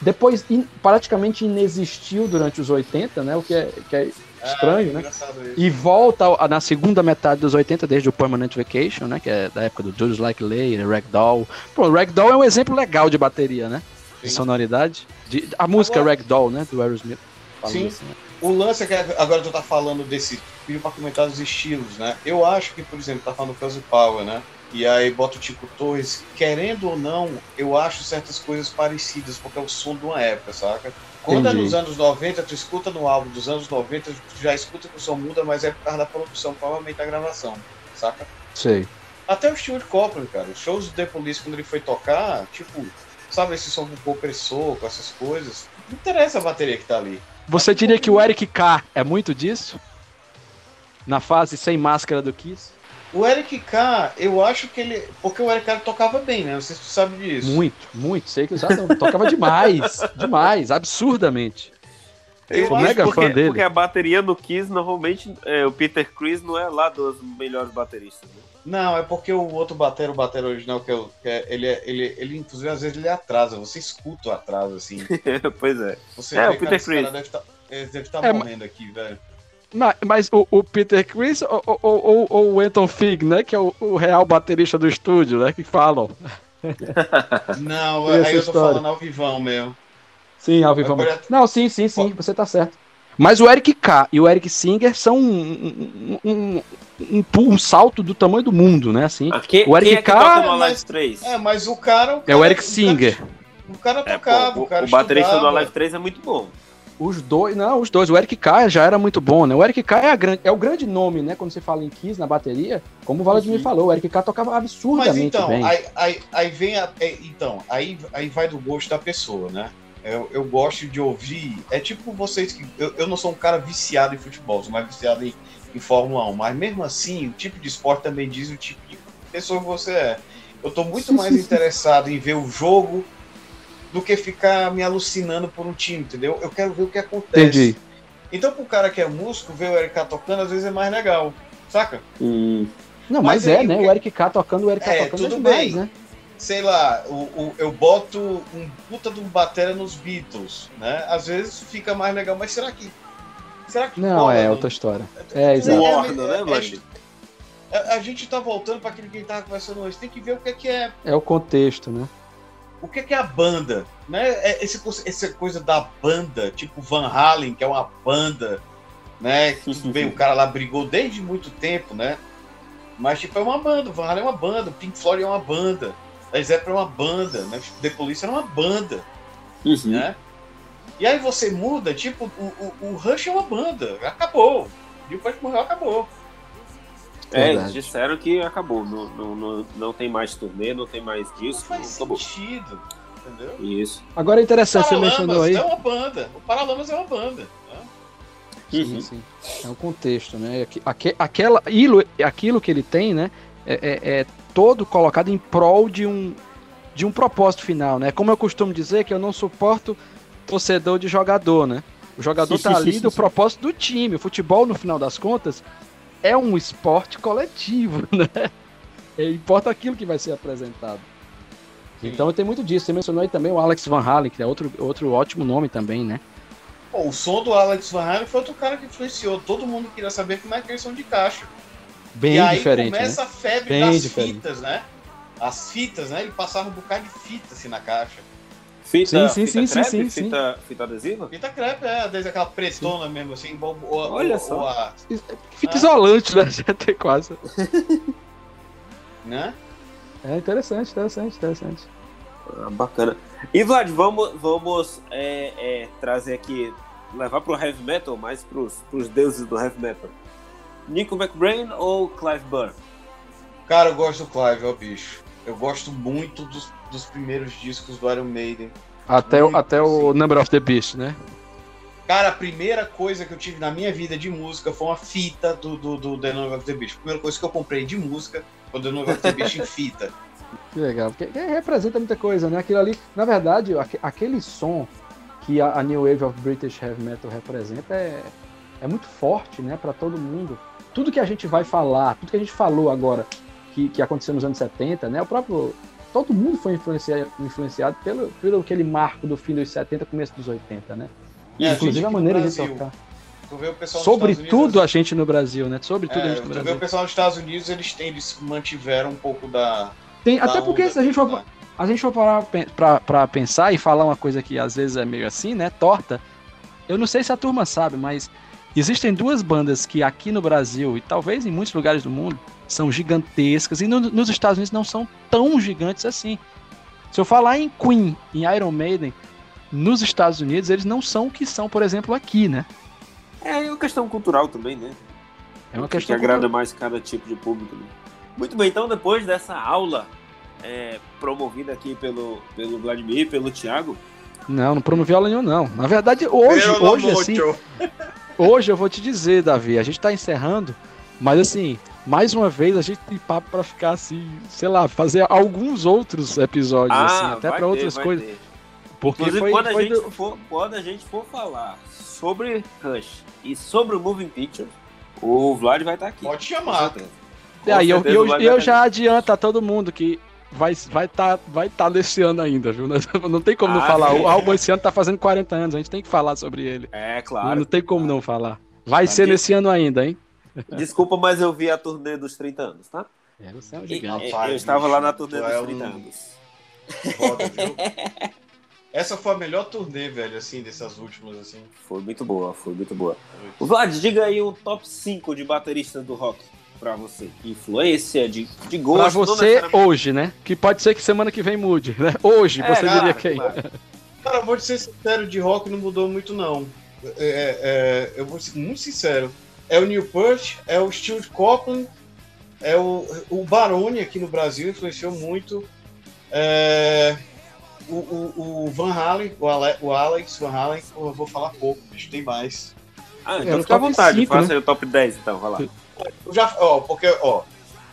Depois in, praticamente inexistiu durante os 80, né? O que é, que é estranho, né? E volta na segunda metade dos 80, desde o Permanent Vacation, né? Que é da época do Just Like Later, Ragdoll. Pô, Ragdoll é um exemplo legal de bateria, né? Sim. De sonoridade. De, a música agora, Ragdoll, né? Do Aerosmith. Sim. Assim, né? O lance é que agora tu tá falando desse. Pediu pra comentar os estilos, né? Eu acho que, por exemplo, tá falando do Fuzzy Power, né? E aí bota o Tico Torres, querendo ou não, eu acho certas coisas parecidas, porque é o som de uma época, saca? Quando é nos anos 90, tu escuta no álbum dos anos 90, tu já escuta que o som muda, mas é por causa da produção, provavelmente da gravação, saca? Sei. Até o Stuart Copeland, cara, os shows do The Police, quando ele foi tocar, tipo, sabe esse som com compressor, com essas coisas, não interessa a bateria que tá ali. Você diria que o Eric K é muito disso? Na fase sem máscara do Kiss? O Eric K, eu acho que ele. Porque o Eric K tocava bem, né? Não sei se tu sabe disso. Muito, muito. Sei que ele tocava demais. demais, absurdamente. Eu sou mega porque, fã dele. Porque a bateria no Kiss, normalmente, é, o Peter Chris não é lá dos melhores bateristas. Né? Não, é porque o outro bater, o bater original, que, eu, que é, ele, é, ele, ele, inclusive, às vezes ele atrasa. Você escuta o atraso, assim. pois é. Você é, vê, o Peter Chris. Deve estar tá, tá é, morrendo aqui, velho. Mas, mas o, o, Peter Chris ou, ou, ou, ou, o Anton Fig, né? Que é o, o, real baterista do estúdio, né? Que falam. Não, aí eu tô história. falando ao vivão mesmo. Sim, ao vivão. Agora... Não, sim, sim, sim, você tá certo. Mas o Eric K e o Eric Singer são um, um, um, um, um salto do tamanho do mundo, né? Assim, Aqui, o Eric é K. Mas, 3? É, mas o cara. O cara é o Eric Singer. O cara, o cara tocava, é, pô, o, cara o baterista do Alive 3 é muito bom. Os dois, não, os dois. O Eric K já era muito bom, né? O Eric K é, a, é o grande nome, né? Quando você fala em Kiss na bateria, como o Vladimir falou, o Eric K tocava absurdamente Mas então, bem. Aí, aí, aí vem a, é, então, aí, aí vai do gosto da pessoa, né? Eu, eu gosto de ouvir. É tipo vocês que. Eu, eu não sou um cara viciado em futebol, sou mais viciado em, em Fórmula 1, mas mesmo assim, o tipo de esporte também diz o tipo de pessoa que você é. Eu tô muito mais interessado em ver o jogo do que ficar me alucinando por um time, entendeu? Eu quero ver o que acontece. Entendi. Então, pro cara que é músico, ver o Eric K tocando às vezes é mais legal, saca? Hum. Não, mas, mas é, aí, né? O Eric K tocando, o Eric K é, tocando tudo é demais, bem. né? Sei lá, o, o, eu boto um puta de um batera nos Beatles, né? Às vezes fica mais legal, mas será que. Será que. Não, é outra história. É, exato. É, né? É, a, a gente tá voltando para aquilo que a gente tava conversando hoje. Tem que ver o que é que é. É o contexto, né? O que é, a banda? Né? É esse, essa coisa da banda, tipo Van Halen, que é uma banda, né? Tudo bem, o cara lá brigou desde muito tempo, né? Mas, tipo, é uma banda. O Van Halen é uma banda. O Pink Floyd é uma banda. Led Zeppelin é uma banda, né? The Police era uma banda, Uhum. né? E aí você muda, tipo, o, o, o Rush é uma banda. Acabou. E o Punk morreu, acabou. É, eles Verdade. disseram que acabou. Não, não, não, não tem mais turnê, não tem mais Não disco. faz Acabou. sentido. Entendeu? Isso. Agora é interessante, você mencionou aí. é uma banda. O Paralamas é uma banda. né? Sim, Uhum. sim. É um contexto, né? Aqui- aque- Aquela, aquilo, aquilo que ele tem, né? É, é- é todo colocado em prol de um, de um propósito final, né? Como eu costumo dizer, que eu não suporto torcedor de jogador, né? O jogador tá ali do propósito do time. O futebol, no final das contas, é um esporte coletivo, né? É, importa aquilo que vai ser apresentado. Sim. Então tem muito disso. Você mencionou aí também o Alex Van Halen, que é outro, outro ótimo nome também, né? Pô, o som do Alex Van Halen foi outro cara que influenciou. Todo mundo queria saber como é que é som de caixa. Bem e aí diferente, né? começa a febre Bem das diferente. fitas, né? As fitas, né? Ele passava um bocado de fita assim na caixa. Fita, Sim, sim, fita sim, crepe, sim, sim. fita, fita adesiva? Fita crepe, é, desde aquela pretona mesmo, assim, igual o- o- Olha só. a- Fita Ah. isolante, né? Já tem quase. né? É interessante, interessante, interessante. Ah, bacana. E Vlad, vamos, vamos é, é, trazer aqui, levar pro heavy metal, mais pros, pros deuses do heavy metal. Nico McBrain ou Clive Burr? Cara, eu gosto do Clive, ó, bicho. Eu gosto muito dos, dos primeiros discos do Iron Maiden. Até, o- Muito, até o. Number of the Beast, né? Cara, a primeira coisa que eu tive na minha vida de música foi uma fita do, do, do The Number of the Beast. A primeira coisa que eu comprei de música foi The Number of the Beast em fita. Que legal, porque que representa muita coisa, né? Aquilo ali, na verdade, aque- aquele som que a, a New Wave of British Heavy Metal representa é, é muito forte, né, para todo mundo. Tudo que a gente vai falar, tudo que a gente falou agora, que, que aconteceu nos anos 70, né, o próprio. Todo mundo foi influenciado, influenciado pelo, pelo aquele marco do fim dos 70, começo dos 80, né? É, Inclusive a no maneira de tocar. Sobretudo Unidos, a gente no Brasil, né? Sobretudo a É, gente no tu vê Brasil. o pessoal nos Estados Unidos, eles, têm, eles mantiveram um pouco da. Tem, da até porque se a gente for, né? a gente for parar pra, pra pensar e falar uma coisa que às vezes é meio assim, né? Torta. Eu não sei se a turma sabe, mas existem duas bandas que aqui no Brasil e talvez em muitos lugares do mundo são gigantescas e no- nos Estados Unidos não são tão gigantes assim. Se eu falar em Queen, em Iron Maiden, nos Estados Unidos eles não são o que são, por exemplo, aqui, né? É uma questão cultural também, né? É uma que questão agrada mais cada tipo de público. Né? Muito bem, então depois dessa aula é, promovida aqui pelo, pelo Vladimir, pelo Thiago, Não, não promovi aula nenhuma, não. Na verdade, hoje, hoje assim. Hoje eu vou te dizer, Davi, a gente tá encerrando, mas assim, mais uma vez a gente tem papo pra ficar assim, sei lá, fazer alguns outros episódios, assim, até Ah, vai pra ter, outras vai coisas. ter. Porque Inclusive, foi, quando, a foi gente do- for, quando a gente for falar sobre Rush e sobre o Moving Pictures, o Vlad vai estar aqui. Pode chamar. E aí, eu, eu, eu vai já tá adianto a todo mundo que vai vai tá, vai tá nesse ano ainda, viu? Não tem como não Ah, falar. sim. O álbum esse ano tá fazendo 40 anos, a gente tem que falar sobre ele. É, Não claro. tem como não falar. Vai Tá ser aqui. nesse ano ainda, hein? Desculpa, mas eu vi a turnê dos 30 anos, tá? É, você é um gigante. e- Rapaz, eu estava lá na turnê tu dos é 30 um- anos. Foda, viu? Essa foi a melhor turnê, velho, assim, dessas últimas, assim. Foi muito boa, foi muito boa. Vlad, diga aí um top 5 de bateristas do rock pra você. Influência, de, de gosto. Pra você hoje, né? Que pode ser que semana que vem mude, né? Hoje, É, você claro, diria quem? Cara, eu vou te ser sincero, de rock não mudou muito, não. É, é, eu vou ser muito sincero. É o Neil Peart, é o Stuart Copeland, é o, o Baroni aqui no Brasil, influenciou muito. É, o, o, o Van Halen, o, Ale, o Alex Van Halen, eu vou falar pouco, bicho, tem mais. Ah, É, então no fica à vontade, cinco, faça né? aí o top 10 então, vai lá. Eu já, ó, porque, ó,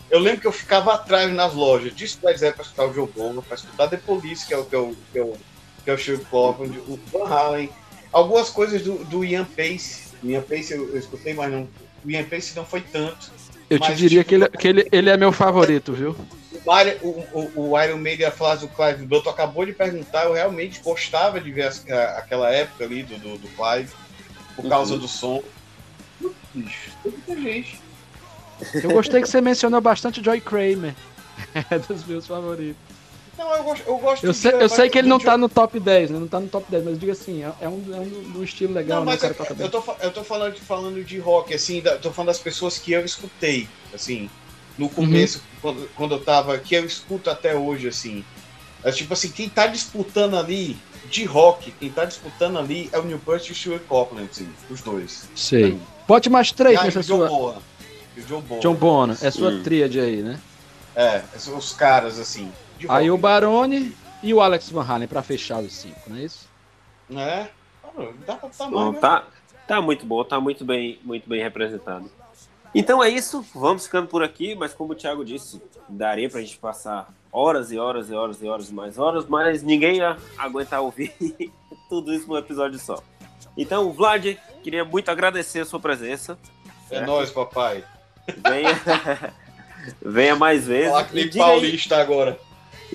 eu lembro que eu ficava atrás nas lojas de Led Zeppelin pra escutar o Joe Bonham, pra escutar The Police, que é o que eu, que eu, que é o Stuart Copeland, o Van Halen, algumas coisas do, do Ian Pace. O Ian Pace eu, eu escutei, mas não, o Ian Pace não foi tanto. Eu te Mas, diria tipo, que, ele, que ele, ele é meu favorito, viu? O, Iron- o, o, Iron Maiden, a frase do Clive tu acabou de perguntar, eu realmente gostava de ver as- a- aquela época ali do, do, do Clive, por causa Uhum. do som. Bicho, tem muita gente. Eu gostei que você mencionou bastante Joy Kramer. É dos meus favoritos. Não, eu gosto, eu gosto Eu de- sei, eu mas sei que ele não tá no top 10, né? Não tá no top 10, mas diga assim, é, é um, é um, um estilo legal, Não, né? Mas cara é- eu, tô, eu tô falando, falando de rock, assim, da- tô falando das pessoas que eu escutei, assim, no começo, quando, quando eu tava, que eu escuto até hoje, assim. É, tipo assim, quem tá disputando ali, de rock, quem tá disputando ali é o Neil Peart e o Stuart Copeland, assim, os dois. Sei. Bote mais três Ah, nessa o John sua. Bonham. O John Bonham. John Bonham, é sua Hum. tríade aí, né? É, são os caras, assim, de. Aí o Barone e o Alex Van Halen pra fechar os cinco, não é isso? né? Ah, Dá pra botar mais, Bom, né? tá, tá muito bom, tá muito bem, muito bem representado. Então é isso, vamos ficando por aqui, mas como o Thiago disse, daria pra gente passar horas e horas e horas e horas e mais horas, mas ninguém ia aguentar ouvir tudo isso num episódio só. Então, Vlad, queria muito agradecer a sua presença. É nóis, papai. Venha, venha mais vezes. Falar que nem diga aí, paulista agora.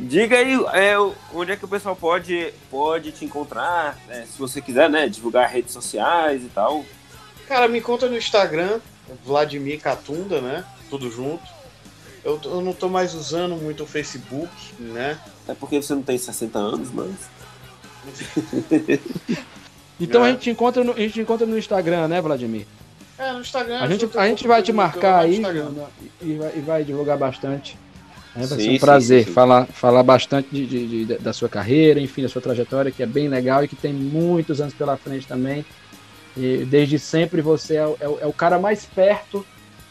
Diga aí é, onde é que o pessoal pode, pode te encontrar, né, se você quiser, né? Divulgar redes sociais e tal. Cara, me conta no Instagram, Vladimir Catunda, né? Tudo junto. Eu, eu não tô mais usando muito o Facebook, né? É porque você não tem 60 anos, mas. Então É. a gente te encontra no, a gente te encontra no Instagram, né, Vladimir? É, no Instagram. A gente, a gente vai te marcar aí né, e vai, e vai divulgar bastante. É, vai Sim, ser um prazer sim, sim. Falar, falar bastante de, de- de- da sua carreira, enfim, da sua trajetória, que é bem legal e que tem muitos anos pela frente também. E desde sempre você é, o- é o- é o cara mais perto,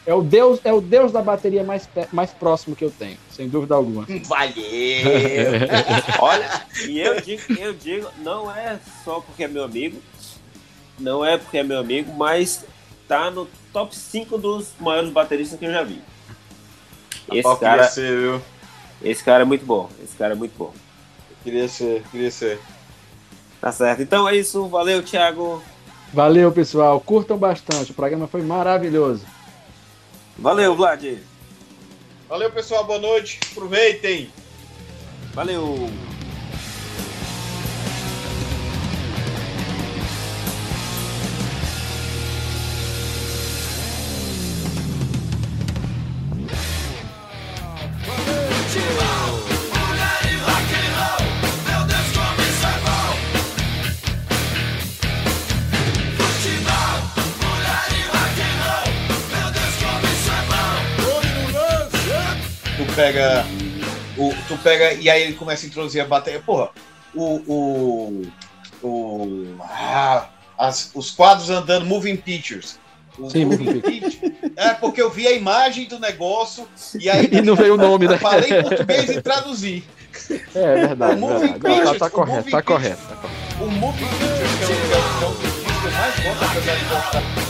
é o deus, é o deus da bateria mais, mais próximo que eu tenho, sem dúvida alguma. Valeu! Olha, e eu digo, eu digo, não é só porque é meu amigo, não é porque é meu amigo, mas tá no top 5 dos maiores bateristas que eu já vi. Esse cara, Queria ser, viu? esse cara é muito bom. Esse cara é muito bom. Queria ser, queria ser. Tá certo. Então é isso. Valeu, Thiago. Valeu, pessoal. Curtam bastante. O programa foi maravilhoso. Valeu, Vlad. Valeu, pessoal. Boa noite. Aproveitem. Valeu. Pega. O, tu pega. E aí ele começa a introduzir a bateria. Porra, o. o, o ah, as- os quadros andando, moving pictures. O Sim, moving moving picture. É, porque eu vi a imagem do negócio e aí. E não veio o nome, né? Falei em português e traduzi. É verdade. O Moving verdade. Não, tá, Pictures, tá o correto, Moving tá Pictures. correto, tá correto. O moving picture, que é o, que é é que eu mais gosto, apesar de gostar